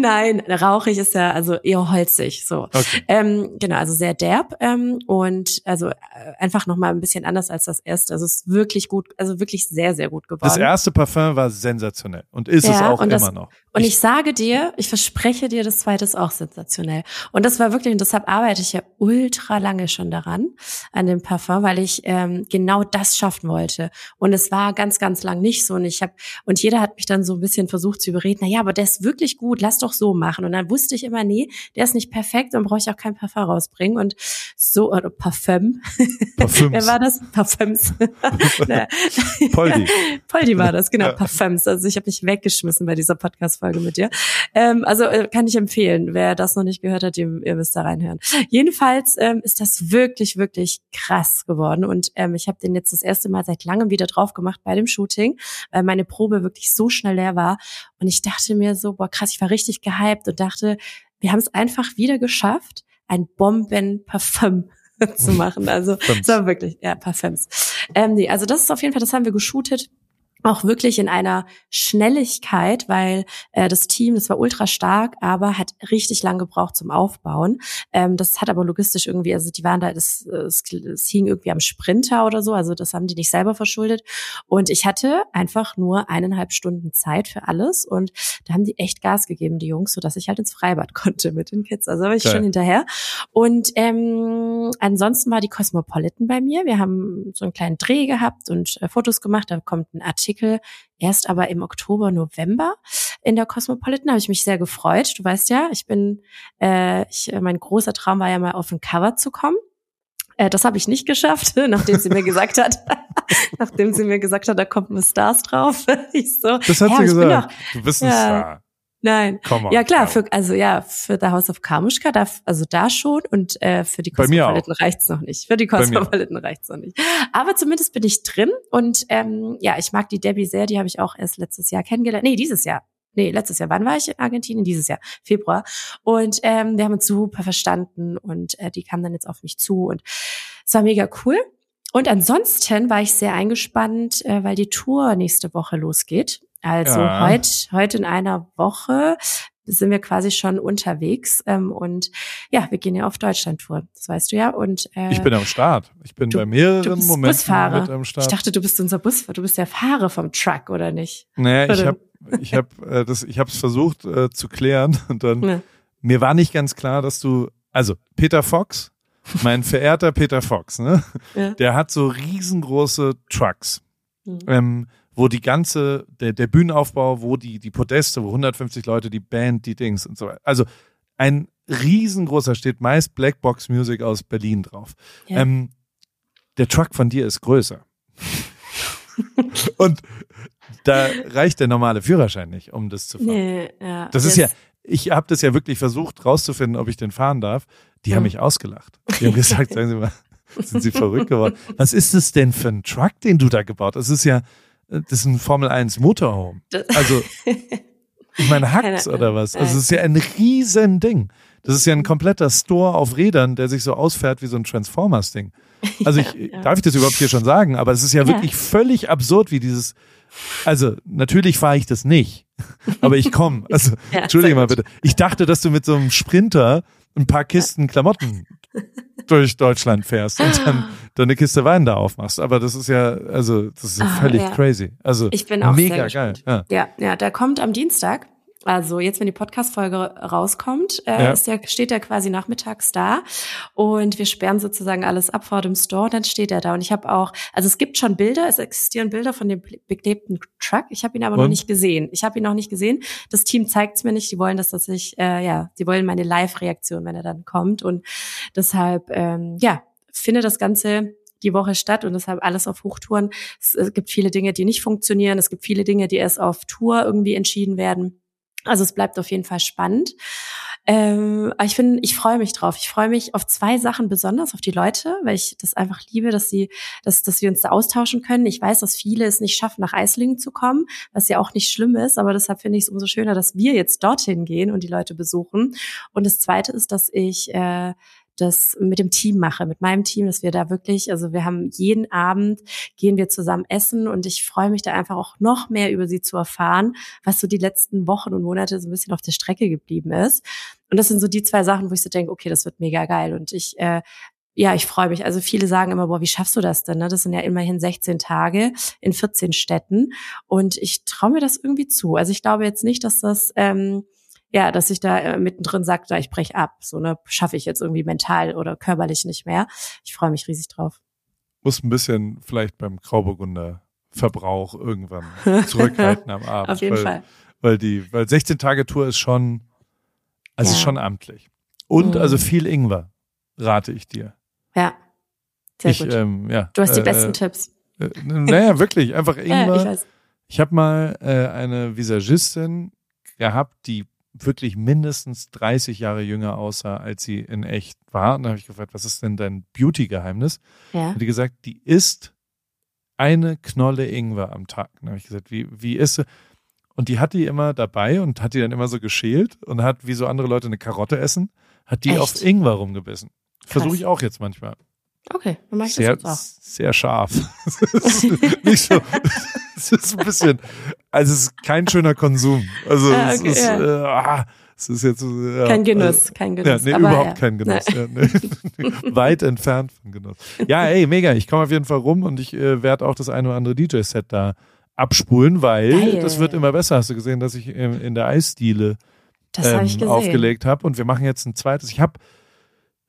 nein, rauchig ist ja also eher holzig. So, okay. ähm, genau, also sehr derb ähm, und also äh, einfach noch mal ein bisschen anders als das erste. Also es ist wirklich gut, also wirklich sehr, sehr gut geworden. Das erste Parfum war sensationell und ist ja, es auch immer das, noch. Und ich, ich sage dir, ich verspreche dir, das zweite ist auch sensationell. Und das war wirklich, und deshalb arbeite ich ja ultra lange schon daran, an dem Parfum, weil ich ähm, genau das schaffen wollte. Und es war ganz, ganz lang nicht so. Und ich habe, und jeder hat mich dann so ein bisschen versucht zu überreden, na ja, aber der ist wirklich gut, lass doch so machen. Und dann wusste ich immer, nee, der ist nicht perfekt, dann brauche ich auch kein Parfum rausbringen. Und so, oder Parfüm. Parfüms. [laughs] Wer war das? Parfüms. [laughs] Poldi. [laughs] Poldi war das, genau. Parfüms. Also ich habe mich weggeschmissen bei dieser Podcast-Folge mit dir. Ähm, also äh, kann ich empfehlen. Wer das noch nicht gehört hat, ihr, ihr müsst da reinhören. Jedenfalls ähm, ist das wirklich, wirklich krass geworden. Und ähm, ich habe den jetzt das erste Mal seit langem wieder drauf gemacht bei dem Shooting, weil meine Probe wirklich so schnell leer war. Und ich dachte mir so, boah, krass, ich war richtig gehypt und dachte, wir haben es einfach wieder geschafft, ein Bombenparfüm [laughs] zu machen. Also es war wirklich, ja, Parfüms. Ähm, nee, also das ist auf jeden Fall, das haben wir geshootet auch wirklich in einer Schnelligkeit, weil äh, das Team, das war ultra stark, aber hat richtig lang gebraucht zum Aufbauen. Ähm, das hat aber logistisch irgendwie, also die waren da, das, es, es hing irgendwie am Sprinter oder so, also das haben die nicht selber verschuldet. Und ich hatte einfach nur eineinhalb Stunden Zeit für alles und da haben die echt Gas gegeben, die Jungs, so dass ich halt ins Freibad [laughs] konnte mit den Kids. Also war ich Geil. schon hinterher. Und ähm, ansonsten war die Cosmopolitan bei mir. Wir haben so einen kleinen Dreh gehabt und äh, Fotos gemacht. Da kommt ein Artikel Artikel erst aber im Oktober, November in der Cosmopolitan. Habe ich mich sehr gefreut. Du weißt ja, ich bin, äh, ich, mein großer Traum war ja mal auf ein Cover zu kommen. Äh, das habe ich nicht geschafft, [laughs] nachdem sie mir gesagt hat, [laughs] nachdem sie mir gesagt hat, da kommt ein Stars drauf. [laughs] ich so, das hat sie gesagt. Doch, du bist ein ja, Star. Nein. On, ja klar, für, also ja, für The House of Kamushka, da, also da schon und äh, für die Cosmopolitan reicht's noch nicht. Für die Cosmopolitan reicht's noch nicht. Aber zumindest bin ich drin und ähm, ja, ich mag die Debbie sehr, die habe ich auch erst letztes Jahr kennengelernt. Nee, dieses Jahr. Nee, letztes Jahr. Wann war ich in Argentinien? Dieses Jahr, Februar. Und ähm, wir haben uns super verstanden und äh, die kam dann jetzt auf mich zu und es war mega cool. Und ansonsten war ich sehr eingespannt, äh, weil die Tour nächste Woche losgeht. Also ja. heute, heute in einer Woche sind wir quasi schon unterwegs ähm, und ja, wir gehen ja auf Deutschland-Tour, das weißt du ja. Und äh, ich bin am Start. Ich bin du, bei mehreren Momenten Busfahrer. mit am Start. Ich dachte, du bist unser Busfahrer, du bist der Fahrer vom Truck oder nicht? Naja, oder? ich habe ich hab, äh, das, ich habe es versucht äh, zu klären [laughs] und dann ja. mir war nicht ganz klar, dass du also Peter Fox, mein verehrter Peter Fox, ne, ja. der hat so riesengroße Trucks. Mhm. Ähm, wo die ganze, der, der Bühnenaufbau, wo die, die Podeste, wo 150 Leute, die Band, die Dings und so weiter. Also ein riesengroßer, steht meist Blackbox Music aus Berlin drauf. Ja. Ähm, der Truck von dir ist größer. und da reicht der normale Führerschein nicht, um das zu fahren. Nee, ja. Das ist ja, ich habe das ja wirklich versucht rauszufinden, ob ich den fahren darf. Die hm. haben mich ausgelacht. Die haben gesagt, [laughs] sagen Sie mal, sind Sie verrückt geworden? Was ist das denn für ein Truck, den du da gebaut hast? Das ist ja, das ist ein Formel 1 Motorhome. [laughs] Also, ich meine, hackt's oder was? Also, es ist ja ein riesen Ding. Das ist ja ein kompletter Store auf Rädern, der sich so ausfährt wie so ein Transformers-Ding. Also ich, ja, [laughs] ja. darf ich das überhaupt hier schon sagen? Aber es ist ja, ja. wirklich völlig absurd, wie dieses, also natürlich fahre ich das nicht, [laughs] aber ich komme. Also entschuldige mal bitte. Ich dachte, dass du mit so einem Sprinter ein paar Kisten Klamotten durch Deutschland fährst und dann, dann eine Kiste Wein da aufmachst. Aber das ist ja, also das ist ja ah, völlig crazy. Also ich bin auch mega geil. Ja. ja, ja, der kommt am Dienstag. Also jetzt, wenn die Podcast-Folge rauskommt, äh, ja. ist der, steht er quasi nachmittags da und wir sperren sozusagen alles ab vor dem Store, dann steht er da. Und ich habe auch, also es gibt schon Bilder, es existieren Bilder von dem beklebten Truck. Ich habe ihn aber und? noch nicht gesehen. Ich habe ihn noch nicht gesehen. Das Team zeigt es mir nicht. Die wollen, dass das ich, äh, ja, sie wollen meine Live-Reaktion, wenn er dann kommt. Und deshalb, ähm, ja, finde das Ganze die Woche statt und deshalb alles auf Hochtouren. Es, es gibt viele Dinge, die nicht funktionieren. Es gibt viele Dinge, die erst auf Tour irgendwie entschieden werden. Also es bleibt auf jeden Fall spannend. Ähm, ich finde, ich freue mich drauf. Ich freue mich auf zwei Sachen besonders, auf die Leute, weil ich das einfach liebe, dass sie, dass, dass wir uns da austauschen können. Ich weiß, dass viele es nicht schaffen, nach Eislingen zu kommen, was ja auch nicht schlimm ist, aber deshalb finde ich es umso schöner, dass wir jetzt dorthin gehen und die Leute besuchen. Und das zweite ist, dass ich äh, das mit dem Team mache, mit meinem Team, dass wir da wirklich, also wir haben jeden Abend, gehen wir zusammen essen und ich freue mich da einfach auch noch mehr über sie zu erfahren, was so die letzten Wochen und Monate so ein bisschen auf der Strecke geblieben ist. Und das sind so die zwei Sachen, wo ich so denke, okay, das wird mega geil. Und ich äh, ja, ich freue mich. Also viele sagen immer, boah, wie schaffst du das denn? Ne? Das sind ja immerhin 16 Tage in 14 Städten. Und ich traue mir das irgendwie zu. Also ich glaube jetzt nicht, dass das ähm, ja, dass ich da äh, mittendrin sagt, da ich brech ab, so ne, schaffe ich jetzt irgendwie mental oder körperlich nicht mehr. Ich freue mich riesig drauf. Muss ein bisschen vielleicht beim Grauburgunder Verbrauch irgendwann [laughs] zurückhalten am Abend. Auf jeden weil, Fall. Weil die, weil 16 Tage Tour ist schon, also ja. schon amtlich. Und mhm. also viel Ingwer rate ich dir. Ja. Sehr ich, gut. Ähm, ja, du hast die äh, besten Tipps. Äh, naja, wirklich, einfach Ingwer. [laughs] Ja, ich weiß. Ich habe mal äh, eine Visagistin gehabt, die wirklich mindestens 30 Jahre jünger aussah, als sie in echt war. Und dann habe ich gefragt, was ist denn dein Beauty-Geheimnis? Ja. Und die gesagt, die isst eine Knolle Ingwer am Tag. dann habe ich gesagt, wie, wie ist sie? Und die hat die immer dabei und hat die dann immer so geschält und hat, wie so andere Leute eine Karotte essen, hat die Echt? auf Ingwer rumgebissen. Versuche ich auch jetzt manchmal. Okay, dann mach ich sehr, das jetzt auch. Sehr scharf. [laughs] [laughs] nicht so, [laughs] es ist ein bisschen, also es ist kein schöner Konsum. Also ah, okay, es ist, ja. äh, ah, es ist jetzt ja, kein Genuss, also, kein Genuss. Ja, nee, überhaupt ja. kein Genuss. Ja, nee. [laughs] Weit entfernt von Genuss. Ja, ey, mega. Ich komme auf jeden Fall rum und ich äh, werde auch das eine oder andere DJ-Set da abspulen, weil Geil. das wird immer besser. Hast du gesehen, dass ich in, in der Eisdiele ähm, hab aufgelegt habe und wir machen jetzt ein zweites. Ich habe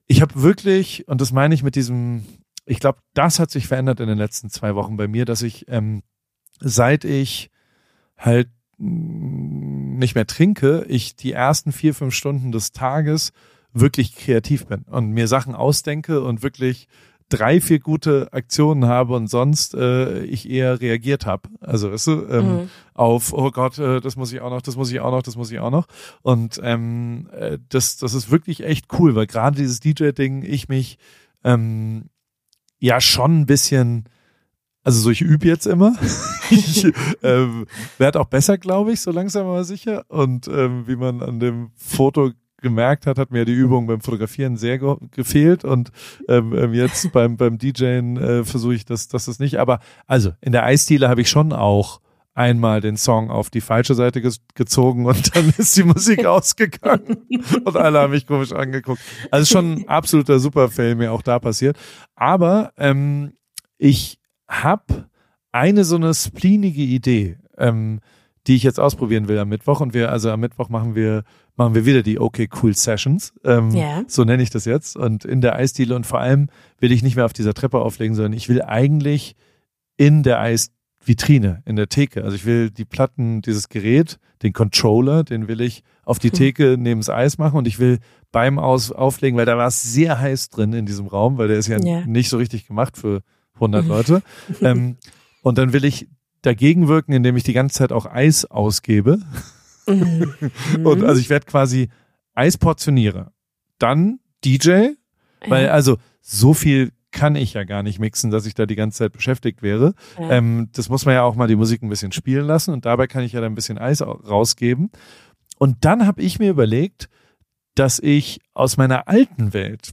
ich habe wirklich, und das meine ich mit diesem, ich glaube, das hat sich verändert in den letzten zwei Wochen bei mir, dass ich, ähm, seit ich halt nicht mehr trinke, ich die ersten vier, fünf Stunden des Tages wirklich kreativ bin und mir Sachen ausdenke und wirklich drei, vier gute Aktionen habe und sonst äh, ich eher reagiert habe. Also weißt du, ähm, mhm. auf, oh Gott, äh, das muss ich auch noch, das muss ich auch noch, das muss ich auch noch. Und ähm, äh, das, das ist wirklich echt cool, weil gerade dieses DJ-Ding, ich mich ähm, ja schon ein bisschen also so ich übe jetzt immer. [laughs] ich ähm, werde auch besser, glaube ich, so langsam aber sicher. Und ähm, wie man an dem Foto gemerkt hat, hat mir die Übung beim Fotografieren sehr ge gefehlt und ähm, ähm jetzt [laughs] beim beim DJen äh, versuche ich das das ist nicht. Aber also in der Eisdiele habe ich schon auch einmal den Song auf die falsche Seite ge gezogen und [laughs] dann ist die Musik ausgegangen und alle haben mich komisch angeguckt. Also schon ein absoluter Superfail mir auch da passiert. Aber ähm, ich habe eine so eine spleenige Idee. Ähm, die ich jetzt ausprobieren will am Mittwoch. Und wir, also am Mittwoch machen wir, machen wir wieder die Okay Cool Sessions. Ähm, yeah. So nenne ich das jetzt. Und in der Eisdiele und vor allem will ich nicht mehr auf dieser Treppe auflegen, sondern ich will eigentlich in der Eis Vitrine in der Theke. Also ich will die Platten, dieses Gerät, den Controller, den will ich auf die hm. Theke neben das Eis machen und ich will beim Aus Auflegen, weil da war es sehr heiß drin in diesem Raum, weil der ist ja, ja. nicht so richtig gemacht für 100 mhm. Leute. ähm, und dann will ich dagegen wirken, indem ich die ganze Zeit auch Eis ausgebe. Mhm. und also ich werde quasi Eis portioniere. Dann DJ, weil also so viel kann ich ja gar nicht mixen, dass ich da die ganze Zeit beschäftigt wäre. Ja. Ähm, das muss man ja auch mal die Musik ein bisschen spielen lassen und dabei kann ich ja dann ein bisschen Eis rausgeben. Und dann habe ich mir überlegt, dass ich aus meiner alten Welt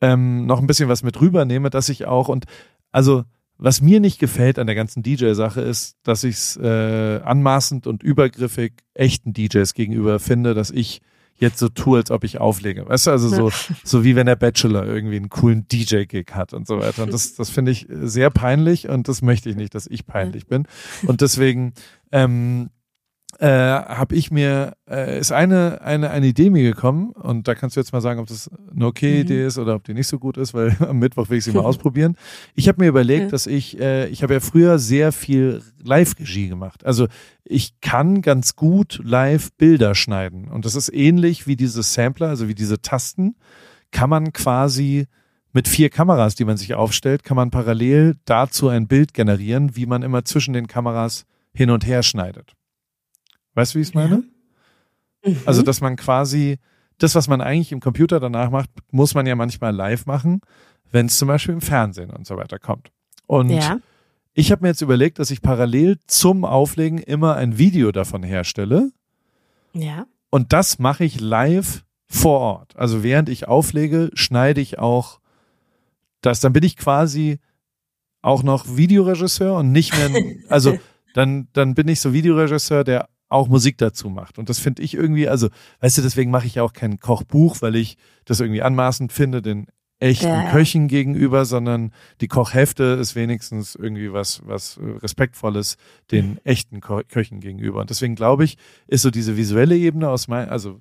ähm, noch ein bisschen was mit rübernehme, dass ich auch und also was mir nicht gefällt an der ganzen DJ-Sache ist, dass ich es äh, anmaßend und übergriffig echten DJs gegenüber finde, dass ich jetzt so tue, als ob ich auflege. Weißt du, also so, [laughs] so wie wenn der Bachelor irgendwie einen coolen DJ-Gig hat und so weiter. Und das, das finde ich sehr peinlich und das möchte ich nicht, dass ich peinlich bin. Und deswegen ähm, äh, habe ich mir, äh, ist eine, eine, eine Idee mir gekommen und da kannst du jetzt mal sagen, ob das eine okay mhm. Idee ist oder ob die nicht so gut ist, weil [laughs] am Mittwoch will ich sie mal [laughs] ausprobieren. Ich habe mir überlegt, ja. dass ich, äh, ich habe ja früher sehr viel Live-Regie gemacht. Also ich kann ganz gut live Bilder schneiden und das ist ähnlich wie diese Sampler, also wie diese Tasten, kann man quasi mit vier Kameras, die man sich aufstellt, kann man parallel dazu ein Bild generieren, wie man immer zwischen den Kameras hin und her schneidet. Weißt du, wie ich es meine? Ja. Mhm. Also, dass man quasi das, was man eigentlich im Computer danach macht, muss man ja manchmal live machen, wenn es zum Beispiel im Fernsehen und so weiter kommt. Und ja. ich habe mir jetzt überlegt, dass ich parallel zum Auflegen immer ein Video davon herstelle. Ja. Und das mache ich live vor Ort. Also während ich auflege, schneide ich auch das. Dann bin ich quasi auch noch Videoregisseur und nicht mehr, also [laughs] dann, dann bin ich so Videoregisseur, der auch Musik dazu macht. Und das finde ich irgendwie, also, weißt du, deswegen mache ich ja auch kein Kochbuch, weil ich das irgendwie anmaßend finde, den echten ja. Köchen gegenüber, sondern die Kochhefte ist wenigstens irgendwie was, was respektvolles den echten Ko Köchen gegenüber. Und deswegen glaube ich, ist so diese visuelle Ebene aus meinem, also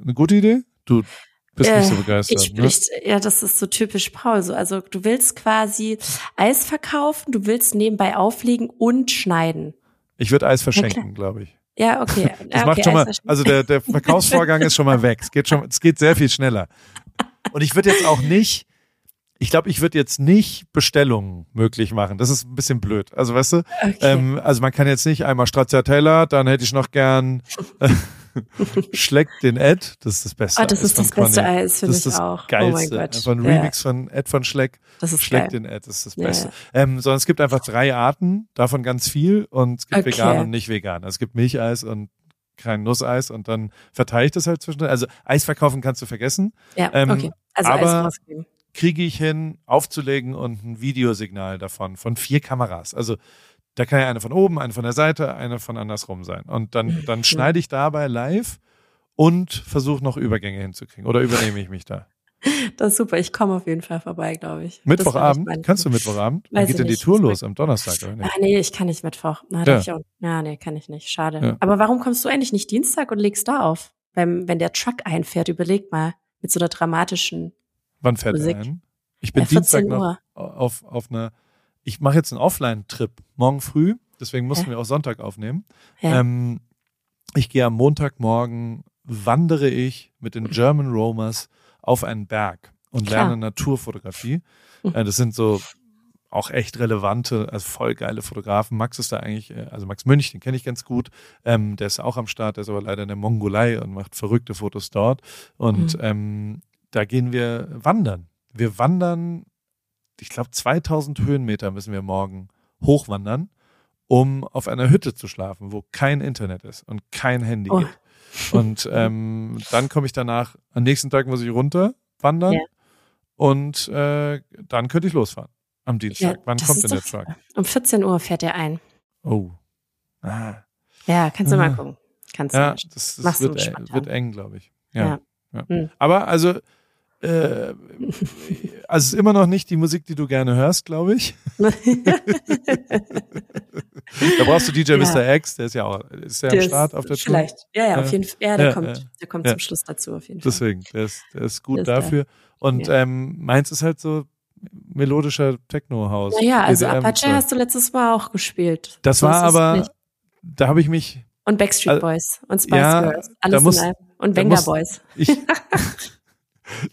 eine gute Idee. Du bist äh, nicht so begeistert. Ich, ne? ich, ja, das ist so typisch Paul. So, also du willst quasi Eis verkaufen, du willst nebenbei auflegen und schneiden. Ich würde Eis verschenken, glaube ich. Ja, okay. [laughs] Das okay, macht schon mal, also der, der Verkaufsvorgang ist schon mal weg. Es geht schon, es geht sehr viel schneller. Und ich würde jetzt auch nicht, ich glaube, ich würde jetzt nicht Bestellungen möglich machen. Das ist ein bisschen blöd. Also weißt du, okay. ähm, also man kann jetzt nicht einmal Stracciatella, dann hätte ich noch gern äh, [laughs] Schleck den Ed, das ist das Beste. Oh, das ist das beste Conny. Eis, finde ich auch. Geilste. Oh mein Gott. Einfach ein Remix ja. von Ed von Schleck. Das ist Schleck geil. den Ed, das ist das Beste. Ja. Ähm, sondern es gibt einfach drei Arten, davon ganz viel und es gibt okay. vegan und nicht vegan. Also es gibt Milcheis und kein Nusseis und dann verteile ich das halt zwischen. Also Eis verkaufen kannst du vergessen. Ja, ähm, okay. Also aber Eis kriege ich hin, aufzulegen und ein Videosignal davon von vier Kameras. Also da kann ja eine von oben, eine von der Seite, eine von andersrum sein. Und dann, [laughs] dann schneide ich dabei live und versuche noch Übergänge hinzukriegen. Oder übernehme ich mich da? Das ist super. Ich komme auf jeden Fall vorbei, glaube ich. Mittwochabend? Kannst du Mittwochabend? Dann geht denn die Tour los am Donnerstag, oder nicht? Ah, nee, ich kann nicht Mittwoch. Na, ja. Ich auch, ja, nee, kann ich nicht. Schade. Ja. Aber warum kommst du eigentlich nicht Dienstag und legst da auf? Wenn, wenn der Truck einfährt, überleg mal. Mit so einer dramatischen Wann fährt Musik. er ein? Ich bin ja, Dienstag noch auf, auf einer ich mache jetzt einen Offline-Trip morgen früh, deswegen mussten ja. wir auch Sonntag aufnehmen. Ja. Ähm, ich gehe am Montagmorgen, wandere ich mit den German Roamers auf einen Berg und Klar. lerne Naturfotografie. Mhm. Äh, das sind so auch echt relevante, also voll geile Fotografen. Max ist da eigentlich, äh, also Max Münch, den kenne ich ganz gut. Ähm, der ist auch am Start, der ist aber leider in der Mongolei und macht verrückte Fotos dort. Und mhm. ähm, da gehen wir wandern. Wir wandern ich glaube, 2000 Höhenmeter müssen wir morgen hochwandern, um auf einer Hütte zu schlafen, wo kein Internet ist und kein Handy oh. geht. Und [laughs] ähm, dann komme ich danach, am nächsten Tag muss ich runter wandern ja. und äh, dann könnte ich losfahren am Dienstag. Ja, Wann kommt denn der Truck? Um 14 Uhr fährt er ein. Oh. Ah. Ja, kannst du ah. mal gucken. Kannst du ja, das, das wird, wird, eng, glaube ich. Ja. ja. Hm. Aber also äh, also es ist immer noch nicht die Musik, die du gerne hörst, glaube ich. [laughs] da brauchst du DJ ja. Mr. X, der ist ja auch ist der, der am Start auf der Tour. Vielleicht. Ja, ja, auf jeden Fall. Ja, der ja, kommt, der kommt zum Schluss dazu auf jeden Fall. Deswegen, der ist, der ist gut der dafür. Ist Und ähm, meins ist halt so, melodischer Techno-Haus. Naja, also EDM Apache hast du letztes Mal auch gespielt. Das so war aber, da habe ich mich. Und Backstreet Boys und Spice ja, Girls. Alles muss, in einem. Und Venga Boys. Ich, [laughs]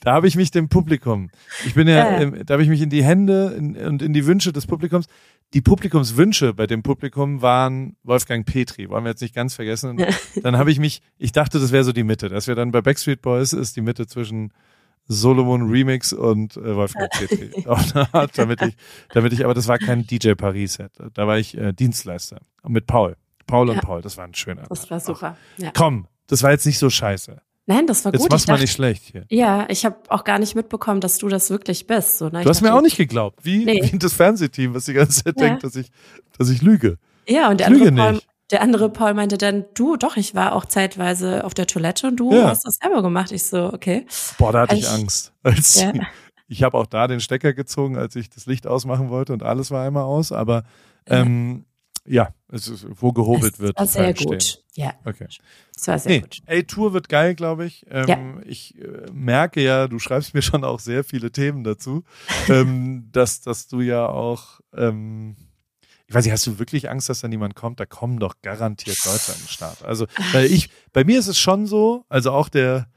da habe ich mich dem Publikum, ich bin ja, ja. da habe ich mich in die Hände in, und in die Wünsche des Publikums. Die Publikumswünsche bei dem Publikum waren Wolfgang Petri, wollen wir jetzt nicht ganz vergessen. dann habe ich mich, ich dachte, das wäre so die Mitte, dass wir dann bei Backstreet Boys ist die Mitte zwischen Solomon Remix und äh, Wolfgang Petri. [laughs] Art, damit ich, damit ich, aber das war kein DJ Paris Set. Da war ich äh, Dienstleister mit Paul. Paul und ja. Paul, das war ein schöner. Das war super. Ja. Komm, das war jetzt nicht so scheiße. Nein, das war Jetzt gut. Du mal nicht schlecht hier. Ja, ich habe auch gar nicht mitbekommen, dass du das wirklich bist. So, ne? Du hast dachte, mir auch nicht geglaubt, wie, nee. wie das Fernsehteam, was die ganze Zeit ja. denkt, dass ich, dass ich lüge. Ja, und der andere, Paul, der andere Paul meinte dann, du, doch, ich war auch zeitweise auf der Toilette und du ja. hast das selber gemacht. Ich so, okay. Boah, da hatte ich, ich Angst. [laughs] Als ja. Ich habe auch da den Stecker gezogen, als ich das Licht ausmachen wollte und alles war einmal aus, aber ähm, ja, es ist, wo gehobelt es wird. War sehr gut. Stehen. Ja. Okay. Das war sehr nee, gut. Ey, Tour wird geil, glaube ich. Ähm, ja. Ich äh, merke ja, du schreibst [laughs] mir schon auch sehr viele Themen dazu, ähm, [laughs] dass, dass du ja auch, ähm, ich weiß nicht, hast du wirklich Angst, dass da niemand kommt? Da kommen doch garantiert Leute an den Start. Also, weil ich, bei mir ist es schon so, also auch der,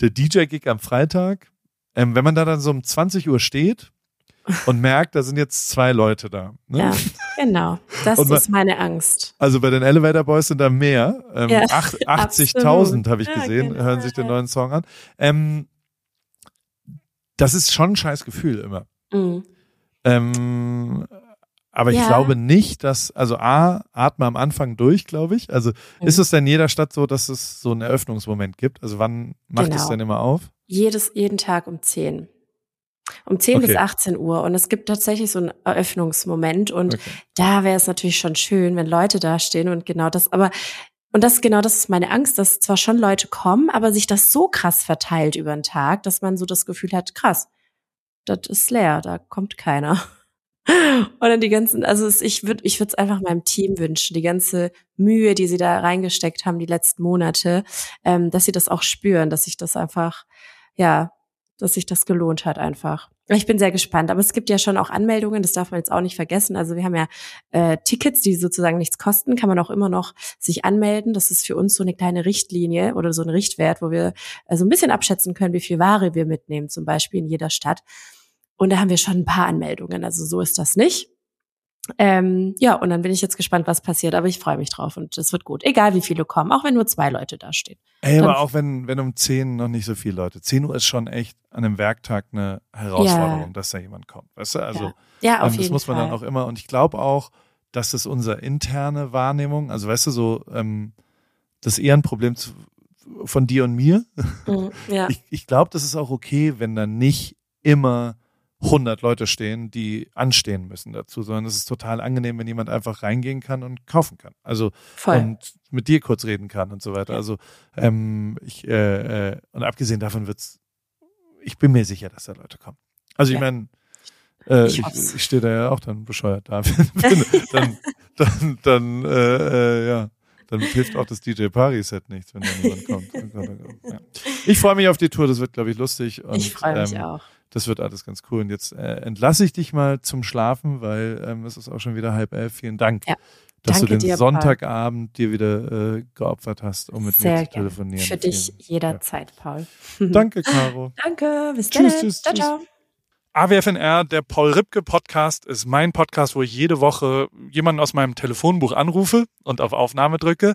der DJ-Gig am Freitag, ähm, wenn man da dann so um 20 Uhr steht, und merkt, da sind jetzt zwei Leute da. Ne? Ja, genau. Das man, ist meine Angst. Also bei den Elevator Boys sind da mehr. Ähm, ja, 80.000 [laughs] habe ich ja, gesehen, genau. hören sich den neuen Song an. Ähm, das ist schon ein scheiß Gefühl immer. Mhm. Ähm, aber ja. ich glaube nicht, dass, also A, atme am Anfang durch, glaube ich. Also mhm. ist es denn in jeder Stadt so, dass es so einen Eröffnungsmoment gibt? Also wann macht genau. es denn immer auf? Jedes, jeden Tag um 10. Um 10 okay. bis 18 Uhr. Und es gibt tatsächlich so einen Eröffnungsmoment. Und okay. da wäre es natürlich schon schön, wenn Leute da stehen und genau das, aber und das genau, das ist meine Angst, dass zwar schon Leute kommen, aber sich das so krass verteilt über den Tag, dass man so das Gefühl hat, krass, das ist leer, da kommt keiner. [laughs] Und dann die ganzen, also ich würde, ich würde es einfach meinem Team wünschen, die ganze Mühe, die sie da reingesteckt haben die letzten Monate, ähm, dass sie das auch spüren, dass sich das einfach, ja, dass sich das gelohnt hat einfach. Ich bin sehr gespannt, aber es gibt ja schon auch Anmeldungen, das darf man jetzt auch nicht vergessen. Also wir haben ja äh, Tickets, die sozusagen nichts kosten, kann man auch immer noch sich anmelden. Das ist für uns so eine kleine Richtlinie oder so ein Richtwert, wo wir äh, so ein bisschen abschätzen können, wie viel Ware wir mitnehmen, zum Beispiel in jeder Stadt. Und da haben wir schon ein paar Anmeldungen. Also so ist das nicht. Ähm, ja, und dann bin ich jetzt gespannt, was passiert, aber ich freue mich drauf und es wird gut. Egal wie viele kommen, auch wenn nur zwei Leute da stehen. Ey, aber auch wenn, wenn um zehn noch nicht so viele Leute. Zehn Uhr ist schon echt an einem Werktag eine Herausforderung, ja. dass da jemand kommt. Weißt du? Also ja, ja auf ähm, das muss man Fall. dann auch immer, und ich glaube auch, dass es unsere interne Wahrnehmung, also weißt du, so, ähm, das ist eher ein Problem zu, von dir und mir. Mhm, ja. [laughs] Ich, ich glaube, das ist auch okay, wenn dann nicht immer 100 Leute stehen, die anstehen müssen dazu, sondern es ist total angenehm, wenn jemand einfach reingehen kann und kaufen kann. Also Voll. und mit dir kurz reden kann und so weiter. Also ähm, ich äh, äh, und abgesehen davon wird's, ich bin mir sicher, dass da Leute kommen. Also ich ja. meine, äh, ich, ich, ich stehe da ja auch dann bescheuert da. [laughs] dann, dann, dann, äh, äh, ja. Dann hilft auch das DJ Party Set nichts, wenn da niemand kommt. [laughs] Ja. Ich freue mich auf die Tour, das wird, glaube ich, lustig. Und, ich freue mich ähm, auch. Das wird alles ganz cool. Und jetzt äh, entlasse ich dich mal zum Schlafen, weil ähm, es ist auch schon wieder halb elf. Vielen Dank. Ja. Dass Danke du den dir, Sonntagabend dir wieder äh, geopfert hast, um mit Sehr mir zu telefonieren. Für dich jederzeit. Paul. Danke, Caro. [laughs] Danke, bis dann. Tschüss, tschüss, ciao, tschüss. ciao. AWFNR, der Paul Ripke Podcast, ist mein Podcast, wo ich jede Woche jemanden aus meinem Telefonbuch anrufe und auf Aufnahme drücke.